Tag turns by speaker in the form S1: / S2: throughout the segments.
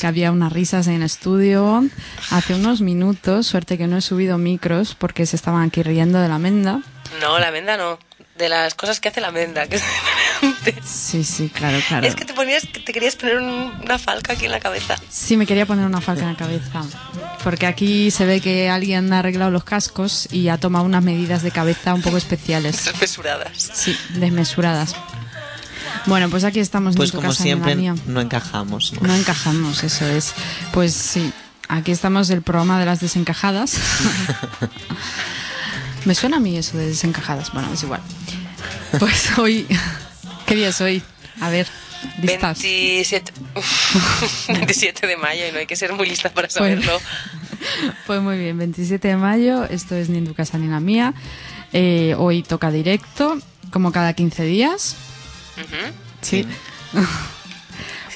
S1: Que había unas risas en el estudio hace unos minutos. Suerte que no he subido micros porque se estaban aquí riendo de la menda.
S2: No, la menda no. De las cosas que hace la menda, que es.
S1: Sí, sí, claro, claro.
S2: Es que te ponías, te querías poner un- una falca aquí en la cabeza.
S1: Sí, me quería poner una falca en la cabeza. Porque aquí se ve que alguien ha arreglado los cascos y ha tomado unas medidas de cabeza un poco especiales.
S2: Desmesuradas.
S1: Sí, desmesuradas. Bueno, pues aquí estamos
S3: Pues
S1: en tu
S3: como
S1: casa en
S3: siempre no encajamos. ¿no?
S1: No encajamos, eso es. Pues sí, aquí estamos el programa de las desencajadas. Me suena a mí eso de desencajadas. Bueno, es igual. Pues hoy, ¿qué día es hoy? A ver, listas.
S2: 27... 27 de mayo y no hay que ser muy lista para
S1: Pues-
S2: saberlo.
S1: Pues muy bien, 27 de mayo, esto es ni en tu casa ni en la mía. Eh, hoy toca directo, como cada 15 días.
S2: Ujú.
S1: Sí.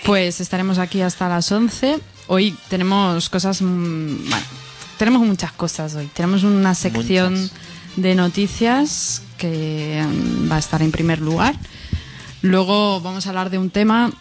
S1: Pues estaremos aquí hasta las 11. Hoy tenemos cosas. mm, Bueno, tenemos muchas cosas hoy. Tenemos una sección
S3: Muchas.
S1: de noticias que mm, va a estar en primer lugar. Luego vamos a hablar de un tema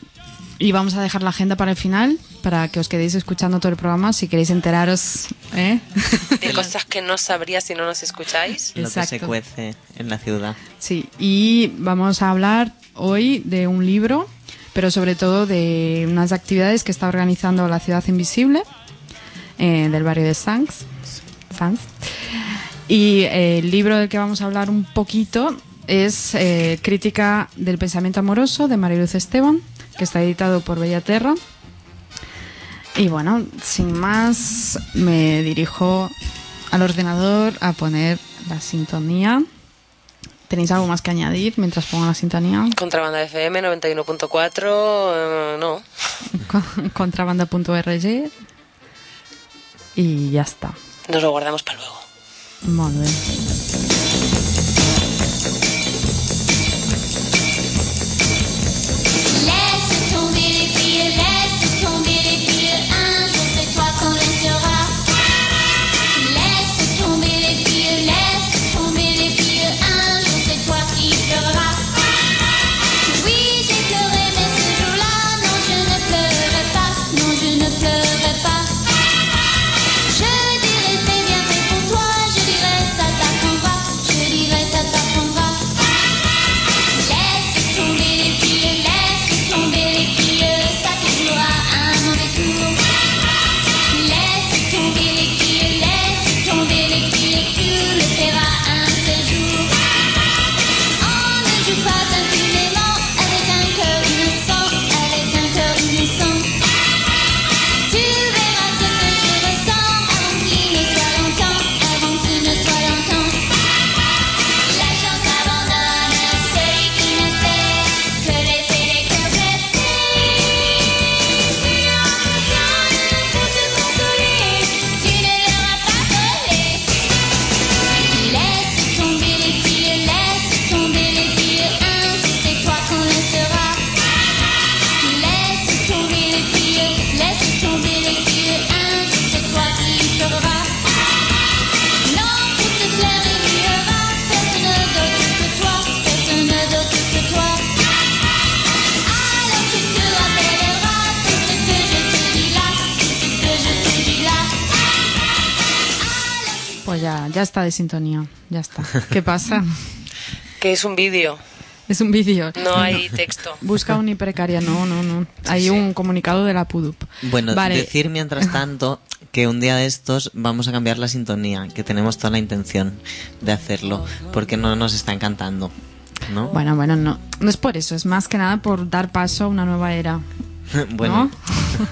S1: y vamos a dejar la agenda para el final para que os quedéis escuchando todo el programa si queréis enteraros. ¿eh?
S2: De cosas que no sabría si no nos escucháis.
S3: Lo que se cuece en la ciudad.
S1: Sí, y vamos a hablar hoy de un libro, pero sobre todo de unas actividades que está organizando la Ciudad Invisible eh, del barrio de Sanz. Sanz. Y eh, el libro del que vamos a hablar un poquito es eh, Crítica del Pensamiento Amoroso de Mariluz Esteban, que está editado por Bellaterra. Y bueno, sin más, me dirijo al ordenador a poner la sintonía. ¿Tenéis algo más que añadir mientras pongo la sintonía?
S2: Contrabanda FM 91.4, eh, no.
S1: Con- Contrabanda.org. Y ya está.
S2: Nos lo guardamos para luego.
S1: Molt bé. De sintonía. Ya está. ¿Qué pasa?
S2: Que es un vídeo,
S1: Es un vídeo.
S2: no hay texto.
S1: Busca un hipercaria. No, no, no. Hay
S2: sí.
S1: un comunicado de la PUDUP.
S3: Bueno,
S1: vale.
S3: decir mientras tanto que un día de estos vamos a cambiar la sintonía, que tenemos toda la intención de hacerlo, porque no nos está encantando, ¿no?
S1: Bueno, bueno, no. No es por eso. Es más que nada por dar paso a una nueva era.
S3: Bueno,
S1: ¿no?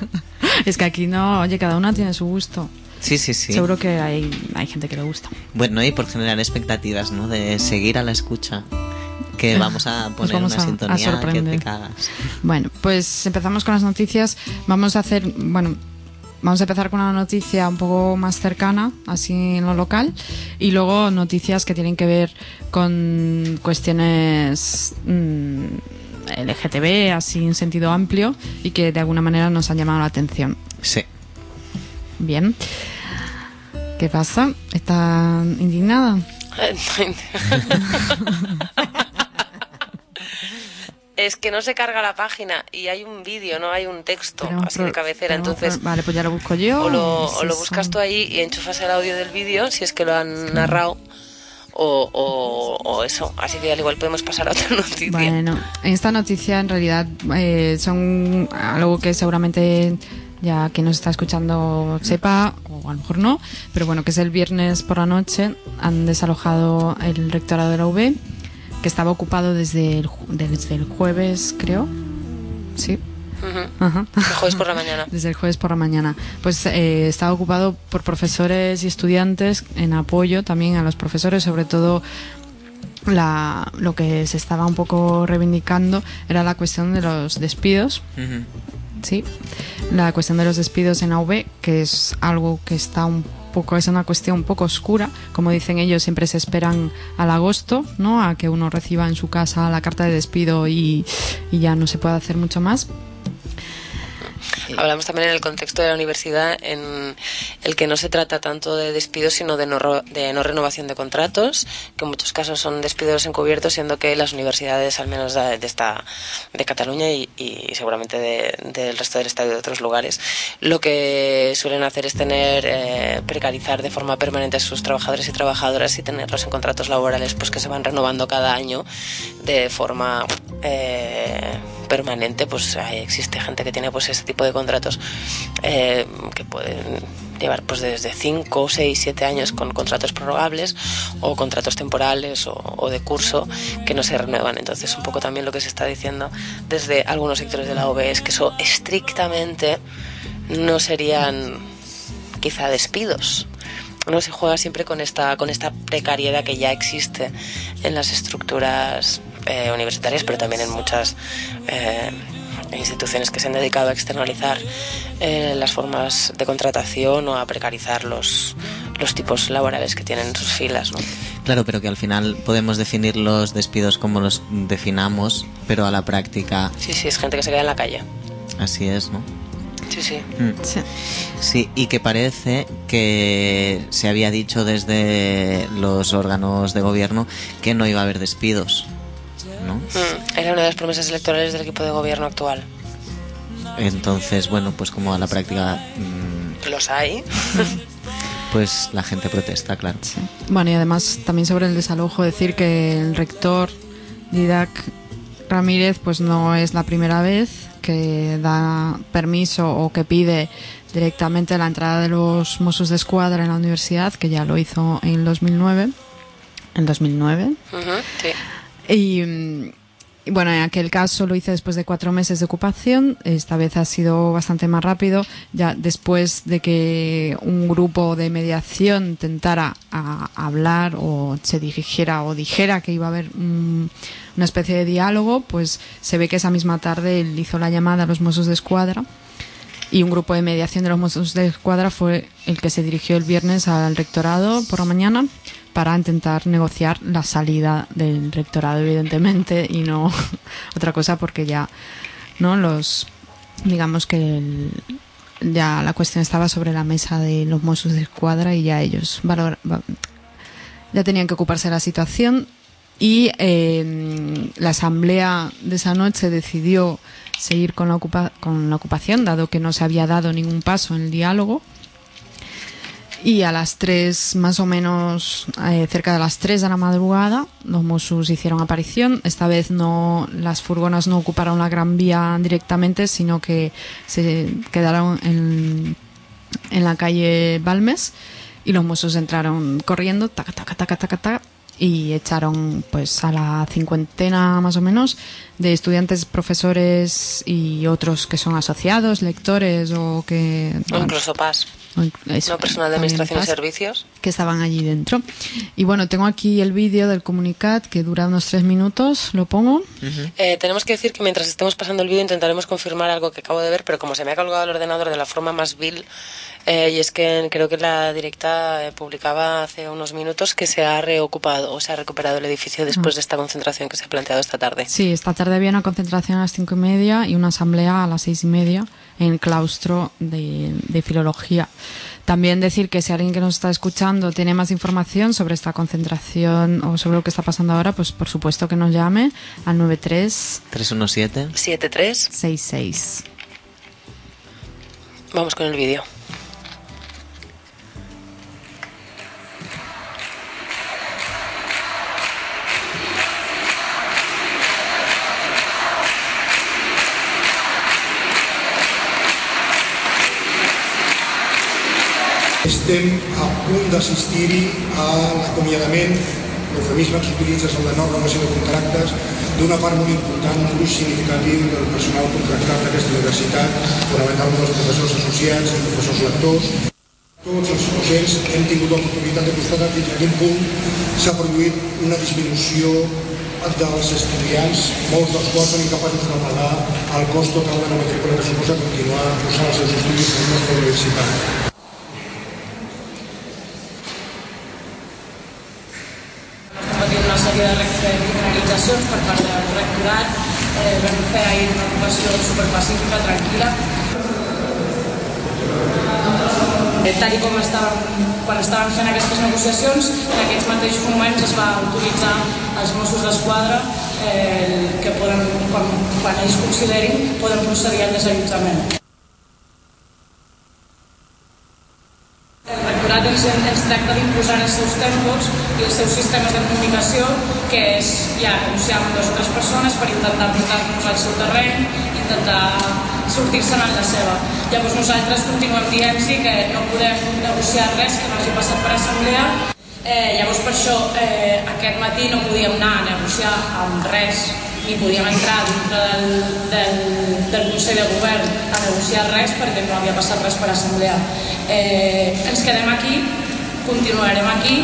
S1: es que aquí no, oye, cada una tiene su gusto.
S3: Sí, sí, sí.
S1: Seguro que hay, hay gente que le gusta.
S3: Bueno, y por generar expectativas, ¿no? De seguir a la escucha, que vamos a poner
S1: vamos
S3: una
S1: a- a
S3: sintonía que
S1: sorprender.
S3: te cagas.
S1: Bueno, pues empezamos con las noticias. Vamos a hacer, bueno, vamos a empezar con una noticia un poco más cercana, así en lo local, y luego noticias que tienen que ver con cuestiones mm, LGTB, así en sentido amplio, y que de alguna manera nos han llamado la atención.
S3: Sí.
S1: Bien. ¿Qué pasa? ¿Está indignada?
S2: Es que no se carga la página y hay un vídeo, no hay un texto así de cabecera. Entonces,
S1: Vale, pues ya lo busco yo.
S2: o lo, o buscas tú ahí y enchufas el audio del vídeo si es que lo han narrado. O, o, o eso. Así que al igual podemos pasar a otra noticia.
S1: Bueno, esta noticia en realidad eh, son algo que seguramente ya quien nos está escuchando sepa, o a lo mejor no, pero bueno, que es el viernes por la noche, han desalojado el rectorado de la UB, que estaba ocupado desde el, ju- desde el jueves, creo. Sí. Ajá.
S2: El jueves por la mañana.
S1: Desde el jueves por la mañana. Pues eh, estaba ocupado por profesores y estudiantes en apoyo también a los profesores, sobre todo la, lo que se estaba un poco reivindicando era la cuestión de los despidos.
S3: Ujú.
S1: Sí, la cuestión de los despidos en AV, que es algo que está un poco, es una cuestión un poco oscura. Como dicen ellos, siempre se esperan al agosto, ¿no? A que uno reciba en su casa la carta de despido y, y ya no se puede hacer mucho más.
S2: Hablamos también en el contexto de la universidad en el que no se trata tanto de despidos sino de no, de no renovación de contratos, que en muchos casos son despidos encubiertos, siendo que las universidades, al menos de, de esta de Cataluña y, y seguramente de- del resto del Estado y de otros lugares, lo que suelen hacer es tener eh, precarizar de forma permanente a sus trabajadores y trabajadoras y tenerlos en contratos laborales pues que se van renovando cada año de forma eh, permanente pues hay- existe gente que tiene pues ese tipo de contratos eh, que pueden llevar pues desde 5, 6, 7 años con contratos prorrogables o contratos temporales o, o de curso que no se renuevan. Entonces un poco también lo que se está diciendo desde algunos sectores de la OBE es que eso estrictamente no serían quizá despidos. No se juega siempre con esta con esta precariedad que ya existe en las estructuras eh, universitarias pero también en muchas eh, instituciones que se han dedicado a externalizar eh, las formas de contratación o a precarizar los los tipos laborales que tienen en sus filas ¿no?
S3: Claro, pero que al final podemos definir los despidos como los definamos, pero a la práctica
S2: sí sí es gente que se queda en la calle
S3: así es, ¿no?
S2: sí sí
S3: Mm.
S1: Sí.
S3: Sí, y que parece que se había dicho desde los órganos de gobierno que no iba a haber despidos, ¿no?
S2: Mm, era una de las promesas electorales del equipo de gobierno actual
S3: Entonces, bueno, pues como a la práctica, mm,
S2: los hay
S3: pues la gente protesta, claro.
S1: Sí. Bueno, y además también sobre el desalojo decir que el rector Didac Ramírez pues no es la primera vez que da permiso o que pide directamente la entrada de los Mossos de Escuadra en la universidad, que ya lo hizo en 2009. En 2009.
S2: Ujú, sí.
S1: Y, mm, y bueno, en aquel caso lo hice después de cuatro meses de ocupación. Esta vez ha sido bastante más rápido, ya después de que un grupo de mediación intentara a- hablar o se dirigiera o dijera que iba a haber mm, una especie de diálogo, pues se ve que esa misma tarde él hizo la llamada a los Mossos de Escuadra y un grupo de mediación de los Mossos de Escuadra fue el que se dirigió el viernes al rectorado por la mañana para intentar negociar la salida del rectorado, evidentemente, y no otra cosa porque ya, ¿no? Los, digamos que el- ya la cuestión estaba sobre la mesa de los Mossos de Escuadra y ya ellos valor- va- ya tenían que ocuparse de la situación y eh, la asamblea de esa noche decidió seguir con la, ocupa- con la ocupación, dado que no se había dado ningún paso en el diálogo. Y a las tres, más o menos, eh, cerca de las tres de la madrugada, los Mossos hicieron aparición. Esta vez no, las furgonas no ocuparon la Gran Vía directamente, sino que se quedaron en, en la calle Balmes y los Mossos entraron corriendo, taca, taca, taca, taca, taca, y echaron pues a la cincuentena más o menos de estudiantes, profesores y otros que son asociados, lectores o que...
S2: o incluso PAS
S1: o inc- eso,
S2: no personal de administración y
S1: pasa,
S2: servicios
S1: que estaban allí dentro. Y bueno, tengo aquí el vídeo del comunicat que dura unos tres minutos, lo pongo.
S2: Eh, tenemos que decir que mientras estemos pasando el vídeo intentaremos confirmar algo que acabo de ver, pero como se me ha colgado el ordenador de la forma más vil, Eh, y es que creo que la directa eh, publicaba hace unos minutos que se ha reocupado o se ha recuperado el edificio después de esta concentración que se ha planteado esta tarde.
S1: Sí, esta tarde había una concentración a las cinco y media y una asamblea a las seis y media en el claustro de, de filología. También decir que si alguien que nos está escuchando tiene más información sobre esta concentración o sobre lo que está pasando ahora, pues por supuesto que nos llame al 93
S3: 317.
S2: 7-3.
S1: 66.
S2: Vamos con el vídeo.
S4: Estem a punt d'assistir-hi a l'acomiadament, l'eufemisme que s'utilitza és el de no renovació de contractes, d'una part molt important, un gruix significatiu del personal contractat d'aquesta universitat, fonamentalment els professors associats i professors lectors. Tots els docents hem tingut l'oportunitat de constatar fins a quin punt s'ha produït una disminució dels estudiants, molts dels quals són incapaços de pagar el cost total de la matrícula que suposa continuar cursant els seus estudis en la nostra universitat.
S5: Estem patint una sèrie de rec- de criminalitzacions per part del rectorat. Eh, vam fer ahir una ocupació superpacífica, tranquil·la. Eh, tal com estàvem, quan estàvem fent aquestes negociacions, en aquests mateixos moments es va autoritzar als Mossos d'Esquadra eh, que poden, quan, quan ells considerin, poden procedir al desallotjament. Rectorat ens, tracta d'imposar els seus tempos i els seus sistemes de comunicació, que és ja negociar amb dues o tres persones per intentar portar-nos al seu terreny, intentar sortir-se'n en la seva. Llavors nosaltres continuem dient-los que no podem negociar res que no hagi passat per assemblea. Eh, llavors per això eh, aquest matí no podíem anar a negociar amb res ni podíem entrar dintre del, del, del Consell de Govern a negociar res perquè no havia passat res per assemblea. Eh, ens quedem aquí, continuarem aquí.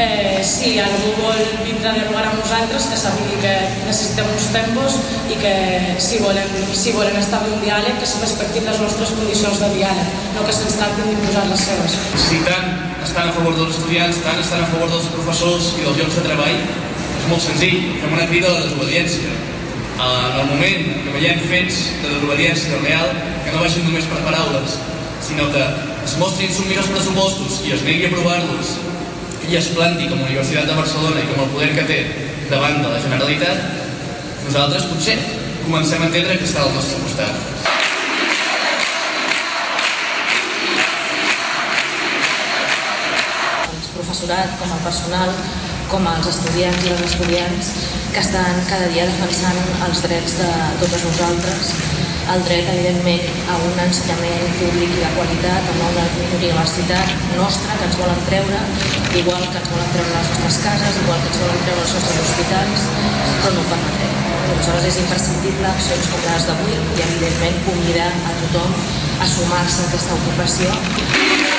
S5: Eh, si algú vol vindre a dialogar amb nosaltres, que sàpiga que necessitem uns tempos i que si volen, si volen establir un diàleg, que se respectin les nostres condicions de diàleg, no que se'ns tractin d'imposar les seves.
S6: Si tant estan a favor dels estudiants, tant estan a favor dels professors i dels llocs de treball, és molt senzill, fem una crida a la desobediència. En el moment que veiem fets de desobediència real, que no vagin només per paraules, sinó que es mostrin submís als pressupostos i es negui a aprovar-los i es planti com a Universitat de Barcelona i com el poder que té davant de la Generalitat, nosaltres potser comencem a entendre que està al nostre costat.
S7: el professorat, com el personal, com els estudiants i les estudiants que estan cada dia defensant els drets de totes nosaltres, el dret, evidentment, a un ensenyament públic i de qualitat, a una universitat nostra que ens volen treure, igual que ens volen treure les nostres cases, igual que ens volen treure els nostres hospitals, però no ho permetrem. Aleshores és imprescindible accions com les d'avui i, evidentment, convidar a tothom a sumar-se a aquesta ocupació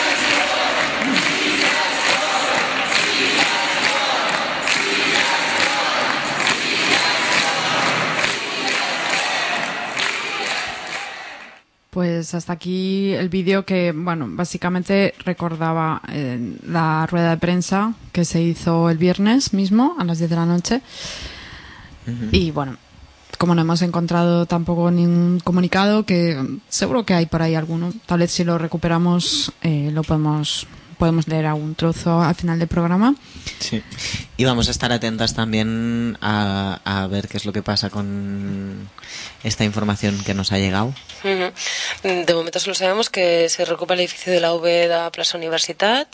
S1: Pues hasta aquí el vídeo que, bueno, básicamente recordaba eh, la rueda de prensa que se hizo el viernes mismo a las 10 de la noche. Y bueno, como no hemos encontrado tampoco ningún comunicado, que seguro que hay por ahí alguno, tal vez si lo recuperamos eh, lo podemos podemos leer algún trozo al final del programa.
S3: Sí. Y vamos a estar atentas también a, a ver qué es lo que pasa con esta información que nos ha llegado.
S2: Ujú. De momento solo sabemos que se recupera el edificio de la UB de la Plaza Universitat,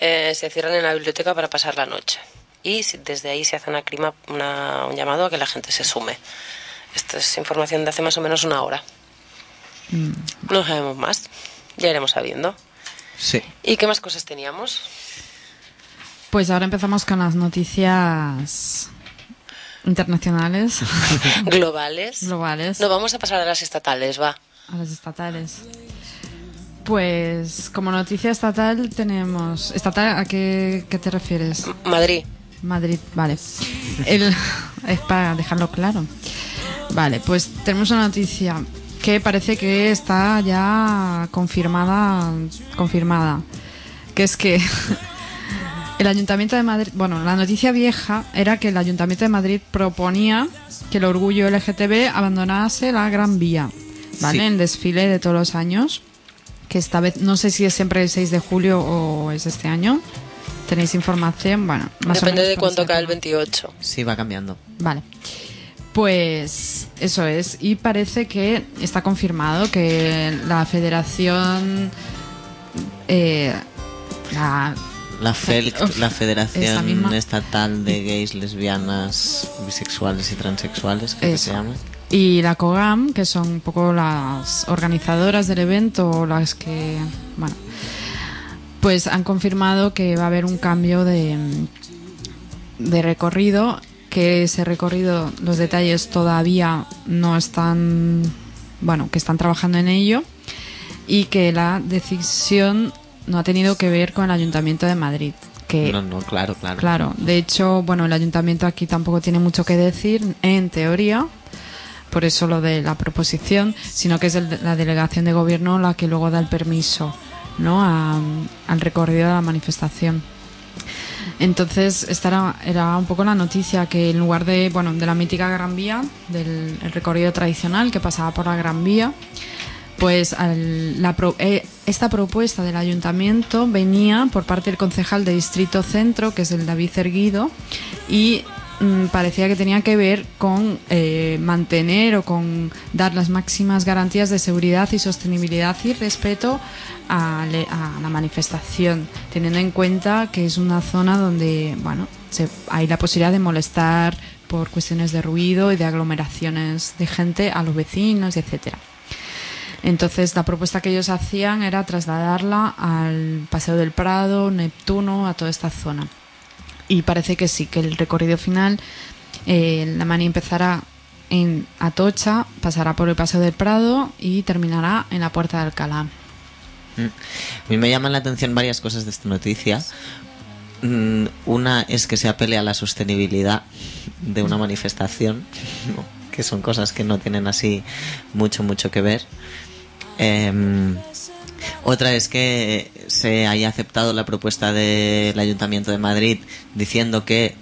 S2: eh, se cierran en la biblioteca para pasar la noche. Y desde ahí se hace una clima, una- un llamado a que la gente se sume. Esta es información de hace más o menos una hora. No sabemos más. Ya iremos sabiendo.
S3: Sí.
S2: ¿Y qué más cosas teníamos?
S1: Pues ahora empezamos con las noticias internacionales,
S2: Globales.
S1: globales.
S2: No, vamos a pasar a las estatales, va.
S1: A las estatales. Pues como noticia estatal tenemos... ¿Estatal a qué, qué te refieres?
S2: Madrid.
S1: Madrid, vale. El, es para dejarlo claro. Vale, pues tenemos una noticia que parece que está ya confirmada, confirmada, que es que el Ayuntamiento de Madrid, bueno, la noticia vieja era que el Ayuntamiento de Madrid proponía que el orgullo LGTB abandonase la Gran Vía, ¿vale?
S3: Sí.
S1: El desfile de todos los años, que esta vez no sé si es siempre el 6 de julio o es este año. ¿Tenéis información? Bueno, más o
S2: Depende
S1: menos
S2: de cuándo cae el
S1: época.
S2: 28.
S3: Sí, va cambiando.
S1: Vale. Pues eso es. Y parece que está confirmado que la federación. eh, la,
S3: La FELC, Federación. Estatal de Gays, Lesbianas, Bisexuales y Transexuales, que se llama.
S1: y la COGAM, que son un poco las organizadoras del evento, o las que. Bueno. Pues han confirmado que va a haber un cambio de, de recorrido. Que ese recorrido, los detalles todavía no están. Bueno, que están trabajando en ello. Y que la decisión no ha tenido que ver con el Ayuntamiento de Madrid. Que
S3: No, no, claro, claro.
S1: Claro, de hecho, bueno, el ayuntamiento aquí tampoco tiene mucho que decir, en teoría, por eso lo de la proposición, sino que es el la delegación de gobierno la que luego da el permiso, ¿no? A- al recorrido de la manifestación. Entonces, esta era, un poco la noticia que en lugar de, bueno, de la mítica Gran Vía, del el recorrido tradicional que pasaba por la Gran Vía, pues la pro- eh, esta propuesta del ayuntamiento venía por parte del concejal de Distrito Centro, que es el David Erguido, y mm, parecía que tenía que ver con eh, mantener o con dar las máximas garantías de seguridad y sostenibilidad y respeto a, le- a la manifestación, teniendo en cuenta que es una zona donde, bueno, se- hay la posibilidad de molestar por cuestiones de ruido y de aglomeraciones de gente a los vecinos, etcétera. Entonces la propuesta que ellos hacían era trasladarla al Paseo del Prado, Neptuno, a toda esta zona. Y parece que sí, que el recorrido final, eh, la mani empezará en Atocha, pasará por el Paseo del Prado y terminará en la Puerta de Alcalá.
S3: Mm. A mí me llaman la atención varias cosas de esta noticia. Mm, Una es que se apele a la sostenibilidad de una manifestación, que son cosas que no tienen así mucho, mucho que ver. Em, otra es que se haya aceptado la propuesta del Ayuntamiento de Madrid diciendo que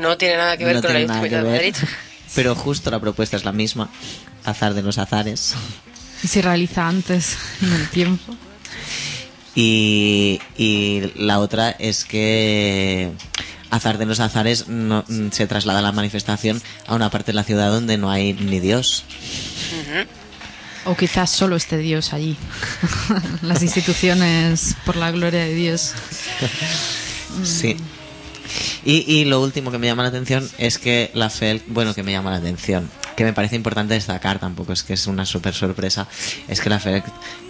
S2: No tiene nada que ver
S3: no
S2: con el Ayuntamiento de Madrid.
S3: pero justo la propuesta es la misma, azar de los azares.
S1: Y se realiza antes en el tiempo.
S3: Y, y la otra es que Azar de los Azares no- se traslada la manifestación a una parte de la ciudad donde no hay ni Dios.
S1: O quizás solo esté Dios allí. Las instituciones, por la gloria de Dios.
S3: Sí. Y, y lo último que me llama la atención es que la FEL, bueno, que me llama la atención, que me parece importante destacar, tampoco es que es una super sorpresa, es que la FEL,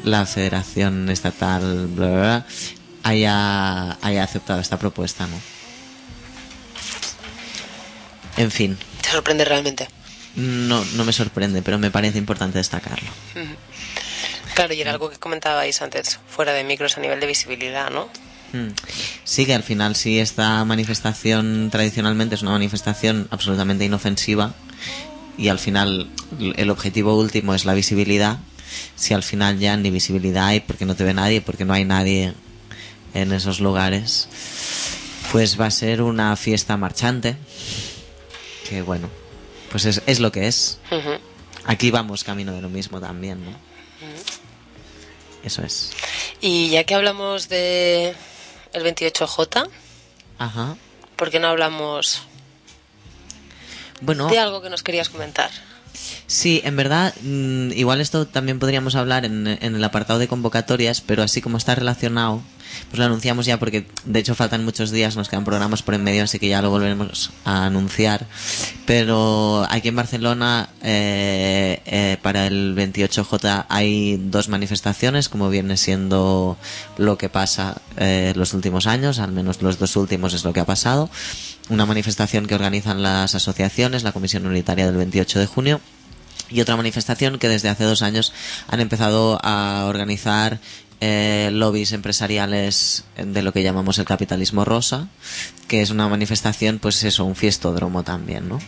S3: la Federación Estatal, bla, bla, bla, haya, haya aceptado esta propuesta, ¿no? En fin,
S2: ¿Te sorprende realmente?
S3: No, no me sorprende, pero me parece importante destacarlo.
S2: Claro, y era algo que comentabais antes, fuera de micros a nivel de visibilidad, ¿no?
S3: Mm. Sí, que al final sí esta manifestación tradicionalmente es una manifestación absolutamente inofensiva y al final el objetivo último es la visibilidad. Si al final ya ni visibilidad hay porque no te ve nadie, porque no hay nadie en esos lugares, pues va a ser una fiesta marchante. Que bueno, pues es, es lo que es. Aquí vamos camino de lo mismo también, ¿no? Eso es.
S2: Y ya que hablamos de el 28J,
S3: Ajá.
S2: ¿por qué no hablamos
S3: Bueno.
S2: de algo que nos querías comentar?
S3: Sí, en verdad, mm, igual esto también podríamos hablar en, el apartado de convocatorias, pero así como está relacionado, pues lo anunciamos ya porque de hecho faltan muchos días, nos quedan programas por en medio, así que ya lo volveremos a anunciar. Pero aquí en Barcelona, eh, eh, para el 28J hay dos manifestaciones, como viene siendo lo que pasa eh, los últimos años, al menos los dos últimos es lo que ha pasado. Una manifestación que organizan las asociaciones, la Comisión Unitaria del 28 de junio, y otra manifestación que desde hace dos años han empezado a organizar eh, lobbies empresariales de lo que llamamos el capitalismo rosa, que es una manifestación, pues eso, un fiestódromo también, ¿no?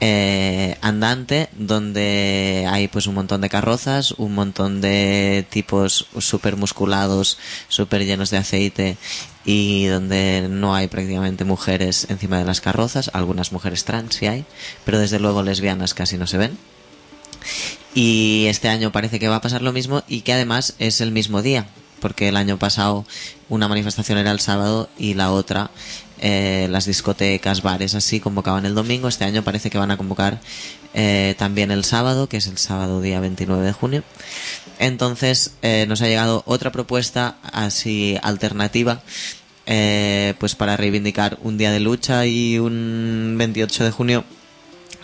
S3: eh, andante donde hay pues un montón de carrozas, un montón de tipos súper musculados, súper llenos de aceite y donde no hay prácticamente mujeres encima de las carrozas, algunas mujeres trans sí hay, pero desde luego lesbianas casi no se ven. Y este año parece que va a pasar lo mismo y que además es el mismo día, porque el año pasado una manifestación era el sábado y la otra, eh, las discotecas, bares así, convocaban el domingo. Este año parece que van a convocar eh, también el sábado, que es el sábado día 29 de junio. Entonces eh, nos ha llegado otra propuesta así alternativa. eh, pues para reivindicar un día de lucha y un 28 de junio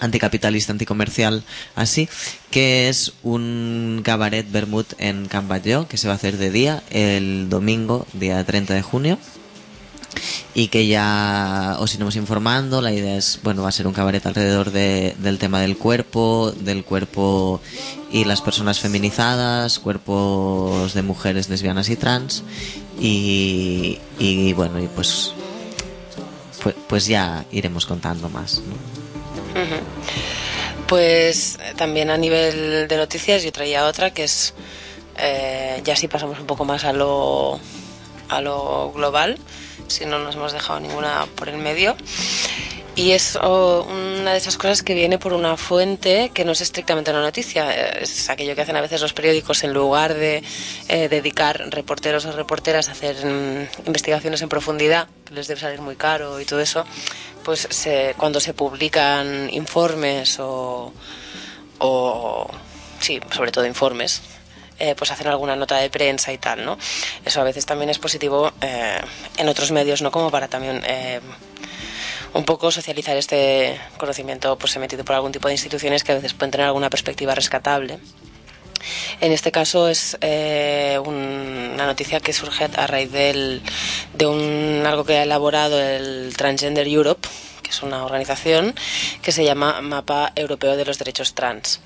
S3: anticapitalista, anticomercial, así, que es un cabaret Bermud en Can Batlló, que se va a hacer de día el domingo, día 30 de junio, y que ya os iremos informando. La idea es, bueno, va a ser un cabaret alrededor de- del tema del cuerpo, del cuerpo y las personas feminizadas, cuerpos de mujeres lesbianas y trans, y, bueno, y pues, pues, pues ya iremos contando más.
S2: Pues eh, también a nivel de noticias yo traía otra que es, eh, ya si pasamos un poco más a lo, a lo global, si no nos hemos dejado ninguna por el medio. Y es oh, una de esas cosas que viene por una fuente que no es estrictamente una noticia, eh, es aquello que hacen a veces los periódicos en lugar de eh, dedicar reporteros o reporteras a hacer mm, investigaciones en profundidad, que les debe salir muy caro y todo eso, pues se- cuando se publican informes o, o sí, sobre todo informes, eh, pues hacen alguna nota de prensa y tal, ¿no? Eso a veces también es positivo eh, en otros medios, ¿no? Como para también un poco socializar este conocimiento pues emitido por algún tipo de instituciones que a veces pueden tener alguna perspectiva rescatable. En este caso es eh, un- una noticia que surge a raíz del- de un, algo que ha elaborado el Transgender Europe, que es una organización que se llama Mapa Europeo de los Derechos Trans.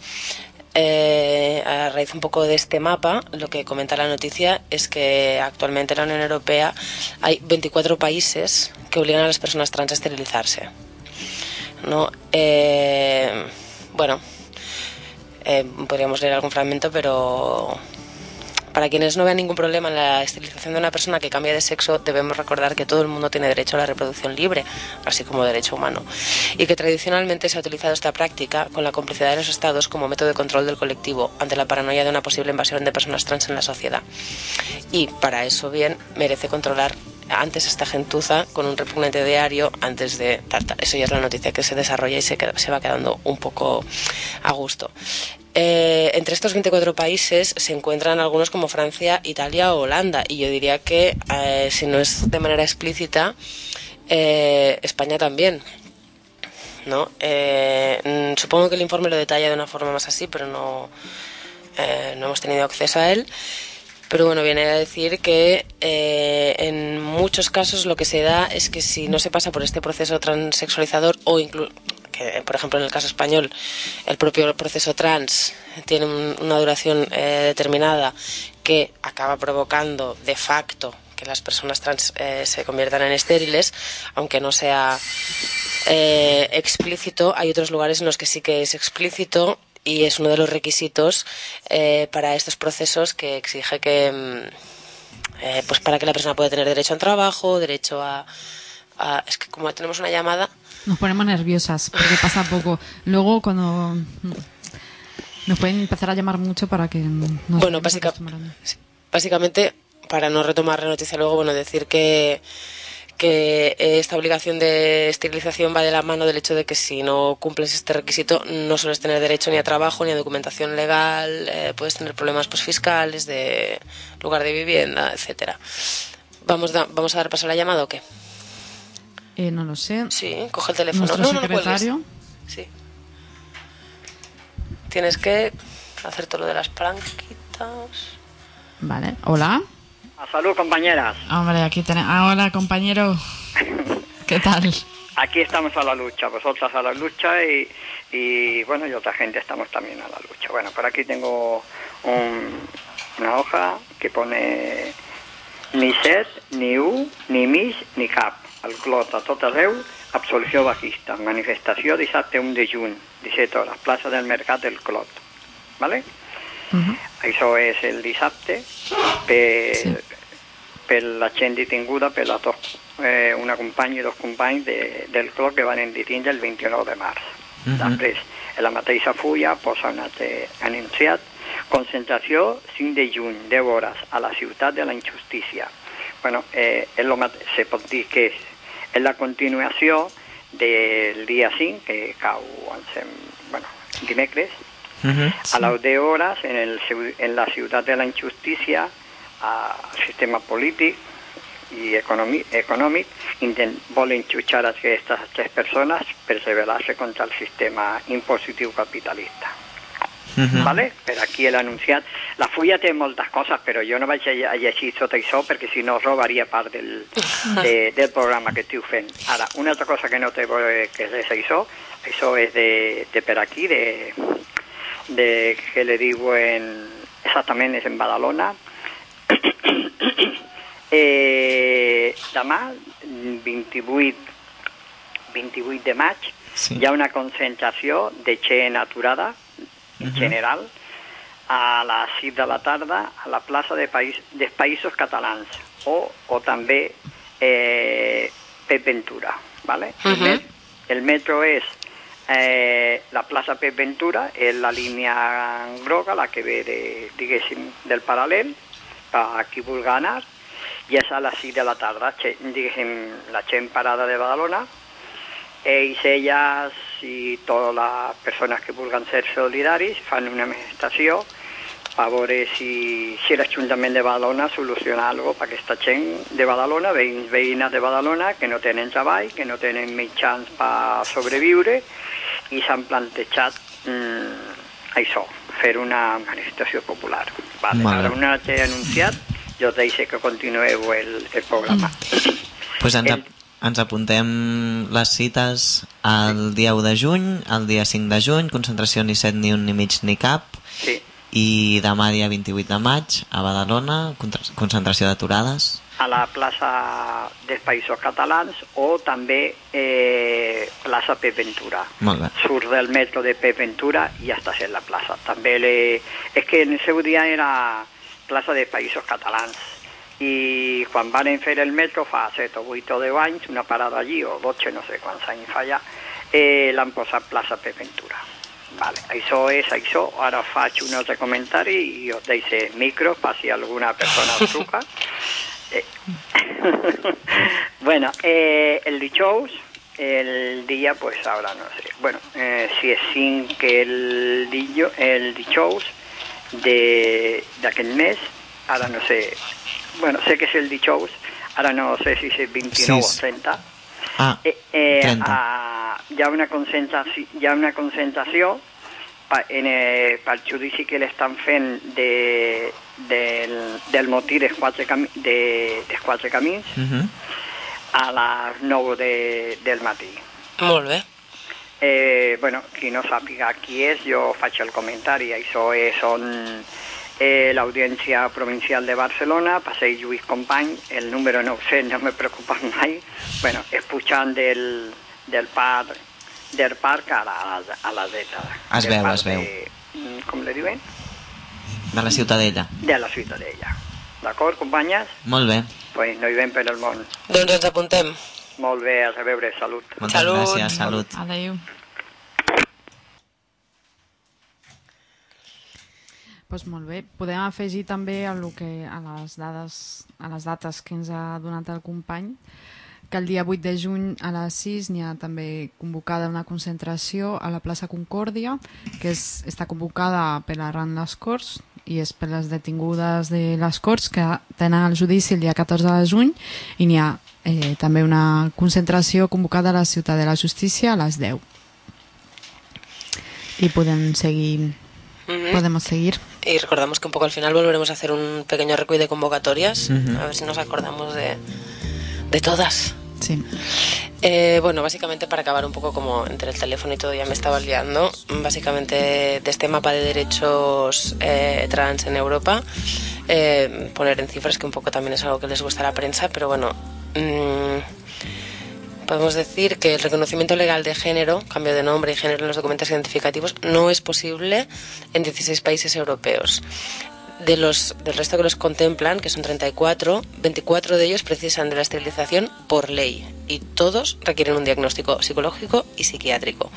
S2: Eh, a raíz un poco de este mapa, lo que comenta la noticia es que actualmente en la Unión Europea hay 24 países que obligan a las personas trans a esterilizarse. ¿no? Eh, bueno, eh, podríamos leer algún fragmento, pero para quienes no vean ningún problema en la esterilización de una persona que cambia de sexo, debemos recordar que todo el mundo tiene derecho a la reproducción libre, así como derecho humano, y que tradicionalmente se ha utilizado esta práctica con la complicidad de los estados como método de control del colectivo ante la paranoia de una posible invasión de personas trans en la sociedad. Y para eso bien merece controlar antes esta gentuza con un repugnante diario antes de tal. Eso ya es la noticia que se desarrolla y se, se va quedando un poco a gusto. Eh, entre estos 24 países se encuentran algunos como Francia, Italia o Holanda. Y yo diría que, eh, si no es de manera explícita, eh, España también. ¿no? Mm, supongo que el informe lo detalla de una forma más así, pero no, no hemos tenido acceso a él. Pero bueno, viene a decir que en muchos casos lo que se da es que si no se pasa por este proceso transexualizador o incluso por ejemplo en el caso español el propio proceso trans tiene un- una duración eh, determinada que acaba provocando de facto que las personas trans eh, se conviertan en estériles, aunque no sea eh, explícito, hay otros lugares en los que sí que es explícito y es uno de los requisitos para estos procesos que exige que, mm, pues para que la persona pueda tener derecho a trabajo, derecho a- es que como tenemos una llamada,
S1: Nos ponemos nerviosas porque pasa poco. Luego cuando nos pueden empezar a llamar mucho para que nos
S2: Bueno, básica- básicamente, para no retomar la noticia luego, bueno, decir que, que esta obligación de esterilización va de la mano del hecho de que si no cumples este requisito no sueles tener derecho ni a trabajo ni a documentación legal, eh, puedes tener problemas pues, fiscales, de lugar de vivienda, etcétera. Vamos, da- ¿Vamos a dar paso a la llamada o qué?
S1: Eh, no lo sé.
S2: Sí, coge el teléfono.
S1: Nuestro
S2: no, no, no
S1: secretario.
S2: Sí. Tienes que hacer todo lo de las palanquitas.
S1: Vale. Hola.
S8: A salud, compañeras.
S1: Hombre, aquí tenemos. Ah, hola, compañero. ¿Qué tal?
S8: Aquí estamos a la lucha, vosotras a la lucha y, y, bueno, y otra gente estamos también a la lucha. Bueno, por aquí tengo un- una hoja que pone ni set, ni u, ni mis, ni cap. El clot a tot arreu, absolució baixista. Manifestació dissabte 1 de juny, 17 hores, plaça del Mercat del Clot. ¿Vale? Això és el dissabte per,
S1: Sí.
S8: per la gent detinguda per les dos, eh, una companya i dos companys de, del Clot que van en detinure el 29 de març.
S3: Mhm.
S8: Després, en la mateixa fulla posa un altre anunciat concentració 5 de juny, 10 hores, a la ciutat de la injustícia. Bueno, eh, és lo mate- se pot dir que és, és la continuació del dia 5, que cau sem- bueno, dimecres,
S3: Mhm.
S8: a les 10 hores en, el, en la ciutat de la injustícia al sistema polític i econòmic, econòmic intent, volen jutjar a aquestes tres persones per contra el sistema impositiu capitalista.
S3: Mhm.
S8: ¿vale? Per aquí l'ha anunciat. La fulla té moltes coses, però jo no vaig a lle- a llegir tot això perquè si no robaria part del, de, del programa que estiu fent. Ara, una altra cosa que no té que res això, això és de, de per aquí, de, de que le diuen exactament és en Badalona. eh, demà, 28, 28 de maig,
S3: Sí.
S8: hi ha una concentració de gent aturada, en general, a les 6 de la tarda a la plaça de País, dels Països Catalans o, o també eh, Pep Ventura. ¿vale? el,
S2: Ujú.
S8: met- el metro és eh, la plaça Pep Ventura, és la línia groga, la que ve de, diguéssim, del paral·lel, per qui vulgui anar, i és a les 6 de la tarda, diguéssim, la gent parada de Badalona, ells, elles i totes les persones que vulguin ser solidaris fan una manifestació a veure si, si l'Ajuntament de Badalona soluciona alguna per aquesta gent de Badalona, veïns, veïnes de Badalona, que no tenen treball, que no tenen mitjans per sobreviure i s'han plantejat mm, això, fer una manifestació popular. Vale.
S3: Bé.
S8: Ara un altre anunciat, jo te deixo que continueu el, el programa.
S3: pues ens,
S8: El-
S3: ens apuntem les cites el dia 1 de juny, el dia 5 de juny, concentració ni set, ni un, ni mig, ni cap,
S8: Sí.
S3: i demà dia 28 de maig a Badalona, concentració d'aturades.
S8: a la plaça dels Països Catalans o també eh, plaça Pep Ventura.
S3: Molt bé.
S8: Surt del metro de Pep Ventura i ja està sent la plaça. També le... És que en el seu dia era plaça de Països Catalans i quan van fer el metro fa 7 o 8 o 10 anys, una parada allí, o 12, no sé quants anys fa ja, eh, l'han posat plaça Ventura. Vale, això és això. Ara faig un altre comentari i us deixo micro per si alguna persona us truca. Eh, bueno, eh, el dijous, el día, pues ahora no sé. Bueno, eh, si es sin que el, dillo, el dijous de d'aquest mes, ara no sé, bueno, sé que és el dijous, ara no sé si és el 29
S3: Sí.
S8: o 30,
S3: Ah,
S8: eh, eh,
S3: 30.
S8: a, hi, ha una concentració, hi ha una concentració pa, en, eh, pel judici que l'estan fent de, del, del motí dels quatre, cami, de, dels quatre camins
S3: Mhm.
S8: a les 9 de, del matí.
S2: Molt bé.
S8: Eh, bueno, qui no sàpiga qui és, jo faig el comentari. Això és on eh, l'Audiència Provincial de Barcelona, Passeig Lluís Company, el número 900, no me preocupa mai. Bueno, és pujant del, del parc del parc a la, a la dreta.
S3: Es veu, es veu.
S8: De, mm, com le diuen?
S3: De la Ciutadella.
S8: De la Ciutadella. D'acord, companyes?
S3: Molt bé.
S8: Pues no hi ven per el món.
S2: Doncs ens apuntem.
S8: Molt bé, a reveure, salut.
S3: Moltes
S2: Salut.
S3: gràcies, salut.
S1: Adéu. Pues molt bé. Podem afegir també a, lo que, a, les dades, a les dates que ens ha donat el company que el dia 8 de juny a les 6 n'hi ha també convocada una concentració a la plaça Concòrdia, que és, està convocada per arran les Corts i és per les detingudes de les Corts que tenen el judici el dia 14 de juny i n'hi ha eh, també una concentració convocada a la Ciutat de la Justícia a les 10. Y podem seguir, Podemos seguir.
S2: Y recordamos que un poco al final volveremos a hacer un pequeño recuy de convocatorias, a ver si nos acordamos de, de todas.
S1: Sí.
S2: Eh, bueno, básicamente para acabar un poco como entre el teléfono y todo ya me estaba liando, básicamente de este mapa de derechos eh, trans en Europa, eh, poner en cifras que un poco también es algo que les gusta a la prensa, pero bueno, mm, podemos decir que el reconocimiento legal de género, cambio de nombre y género en los documentos identificativos, no es posible en 16 países europeos. De los, del resto que los contemplan, que son 34, 24 de ellos precisan de la esterilización por ley y todos requieren un diagnóstico psicológico y psiquiátrico.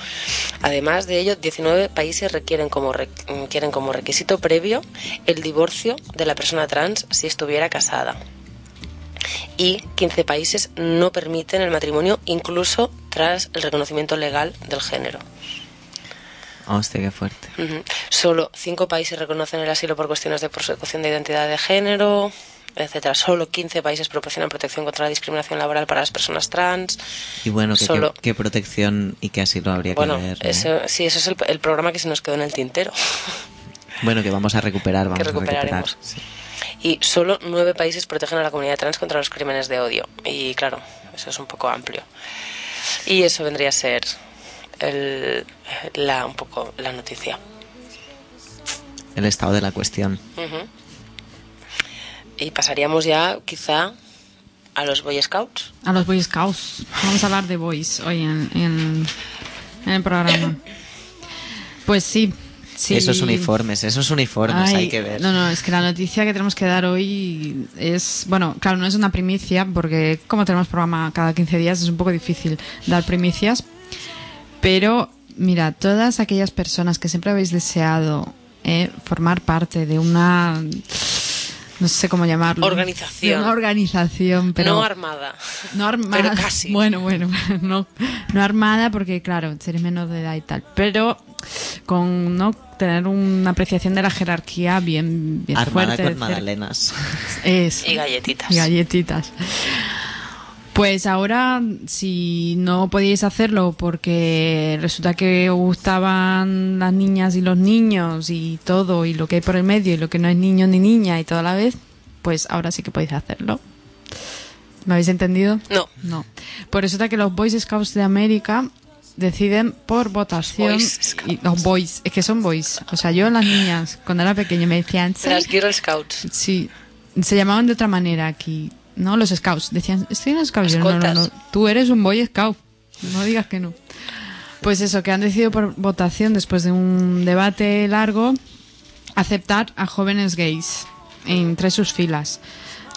S2: Además de ello, 19 países requieren como, re- quieren como requisito previo el divorcio de la persona trans si estuviera casada y 15 países no permiten el matrimonio incluso tras el reconocimiento legal del género.
S3: Hostia, qué fuerte.
S2: Solo 5 países reconocen el asilo por cuestiones de persecución de identidad de género, etcétera. Solo 15 países proporcionan protección contra la discriminación laboral para las personas trans.
S3: Y bueno, ¿qué,
S2: Solo-
S3: qué, qué protección y qué asilo habría
S2: Bueno,
S3: que ver? ¿no?
S2: eso, sí, eso es el, el programa que se nos quedó en el tintero.
S3: Bueno, que vamos a recuperar, vamos
S2: que
S3: a recuperar. sí.
S2: Y solo nueve países protegen a la comunidad trans contra los crímenes de odio. Y claro, eso es un poco amplio. Y eso vendría a ser el- la, un poco la noticia.
S3: El estado de la cuestión.
S2: Y pasaríamos ya quizá a los Boy Scouts.
S1: A los Boy Scouts. Vamos a hablar de Boys hoy en, en, en el programa. Pues sí. Sí.
S3: Esos uniformes, esos uniformes
S1: Ay,
S3: hay que ver.
S1: No, no, es que la noticia que tenemos que dar hoy es, bueno, claro, no es una primicia, porque como tenemos programa cada 15 días es un poco difícil dar primicias, pero mira, todas aquellas personas que siempre habéis deseado eh, formar parte de una, no sé cómo llamarlo,
S2: Organización.
S1: de una organización, pero
S2: no armada.
S1: no armada.
S2: Pero casi.
S1: Bueno, bueno, no, no armada porque, claro, seres menor de edad y tal. Pero con no tener una apreciación de la jerarquía bien, bien
S3: Armada
S1: fuerte.
S3: con
S1: cerca.
S3: magdalenas.
S1: Es.
S2: Y galletitas.
S1: Y galletitas. Pues ahora, si no podíais hacerlo porque resulta que os gustaban las niñas y los niños y todo, y lo que hay por el medio y lo que no es niño ni niña y toda la vez, pues ahora sí que podéis hacerlo. ¿Me habéis entendido?
S2: No.
S1: No. Por resulta que los Boy Scouts de América deciden por votación.
S2: Boys Scouts.
S1: Y los boys, es que son boys. O sea, yo las niñas, cuando era pequeña, me decían. "Sí,
S2: Las Girl Scouts.
S1: Sí, se llamaban de otra manera aquí, ¿no? Los scouts. Decían, estoy en los scouts. No, no, no, tú eres un boy scout. No digas que no. Pues eso, que han decidido por votación, después de un debate largo, aceptar a jóvenes gays entre sus filas.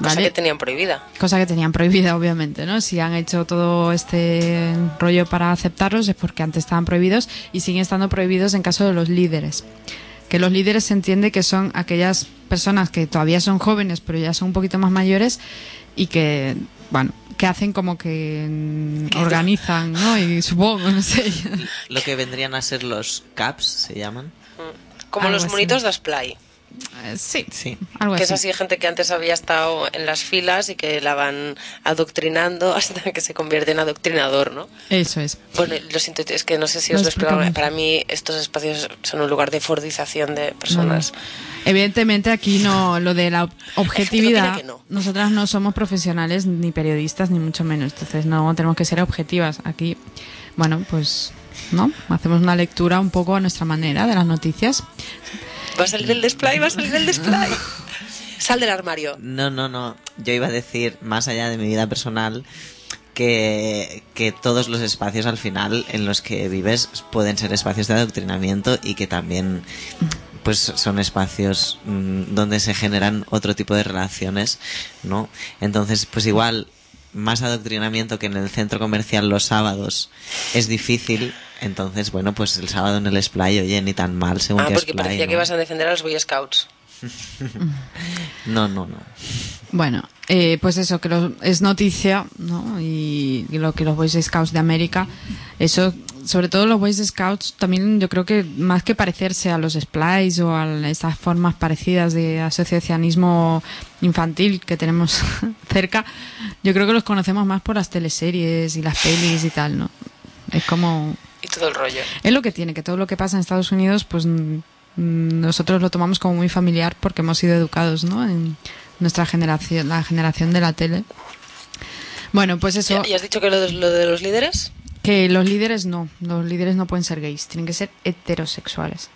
S2: Cosa que tenían prohibida.
S1: Cosa que tenían prohibida, obviamente, ¿no? Si han hecho todo este rollo para aceptarlos es porque antes estaban prohibidos y siguen estando prohibidos en caso de los líderes. Que los líderes se entiende que son aquellas personas que todavía son jóvenes, pero ya son un poquito más mayores y que, bueno, que hacen como que organizan, ¿no? Y supongo, no sé.
S3: Lo que vendrían a ser los caps, se llaman.
S2: Como
S1: Algo
S2: los monitos de Splay.
S1: Eh, sí,
S3: Sí.
S1: algo
S2: Que es
S1: así.
S2: así gente que antes había estado en las filas y que la van adoctrinando hasta que se convierte en adoctrinador, ¿no?
S1: Eso es.
S2: Bueno, lo siento, es que no sé si os lo
S1: explicamos.
S2: Para mí estos espacios son un lugar de fordización de personas.
S1: Evidentemente aquí no lo de la objetividad.
S2: no.
S1: Nosotras no somos profesionales ni periodistas ni mucho menos, entonces no tenemos que ser objetivas. Aquí, bueno, pues no, hacemos una lectura un poco a nuestra manera de las noticias.
S2: Va a salir el display, va a salir el display. Sal del armario.
S3: No, no, no. Yo iba a decir, más allá de mi vida personal, que, que todos los espacios al final en los que vives pueden ser espacios de adoctrinamiento y que también pues son espacios mm, donde se generan otro tipo de relaciones, ¿no? Entonces, pues igual más adoctrinamiento que en el centro comercial los sábados es difícil, entonces bueno, pues el sábado en el splay, oye, ni tan mal según
S2: Ah, porque
S3: splay,
S2: parecía
S3: ¿no?
S2: que ibas a defender a los Boy Scouts.
S3: No, no, no.
S1: Bueno, eh, pues eso, que lo- es noticia, ¿no? Y, y lo que los Boy Scouts de América, eso, sobre todo los Boy Scouts, también yo creo que más que parecerse a los Splice o a estas formas parecidas de asociacionismo infantil que tenemos cerca, yo creo que los conocemos más por las teleseries y las pelis y tal, ¿no? Es como
S2: Y todo el rollo.
S1: es lo que tiene, que todo lo que pasa en Estados Unidos, pues nosotros lo tomamos como muy familiar porque hemos sido educados, ¿no? En nuestra generación, la generación de la tele. Bueno, pues eso,
S2: ¿Y has dicho que lo de, lo de los líderes?
S1: Que los líderes no, los líderes no pueden ser gays, tienen que ser heterosexuales.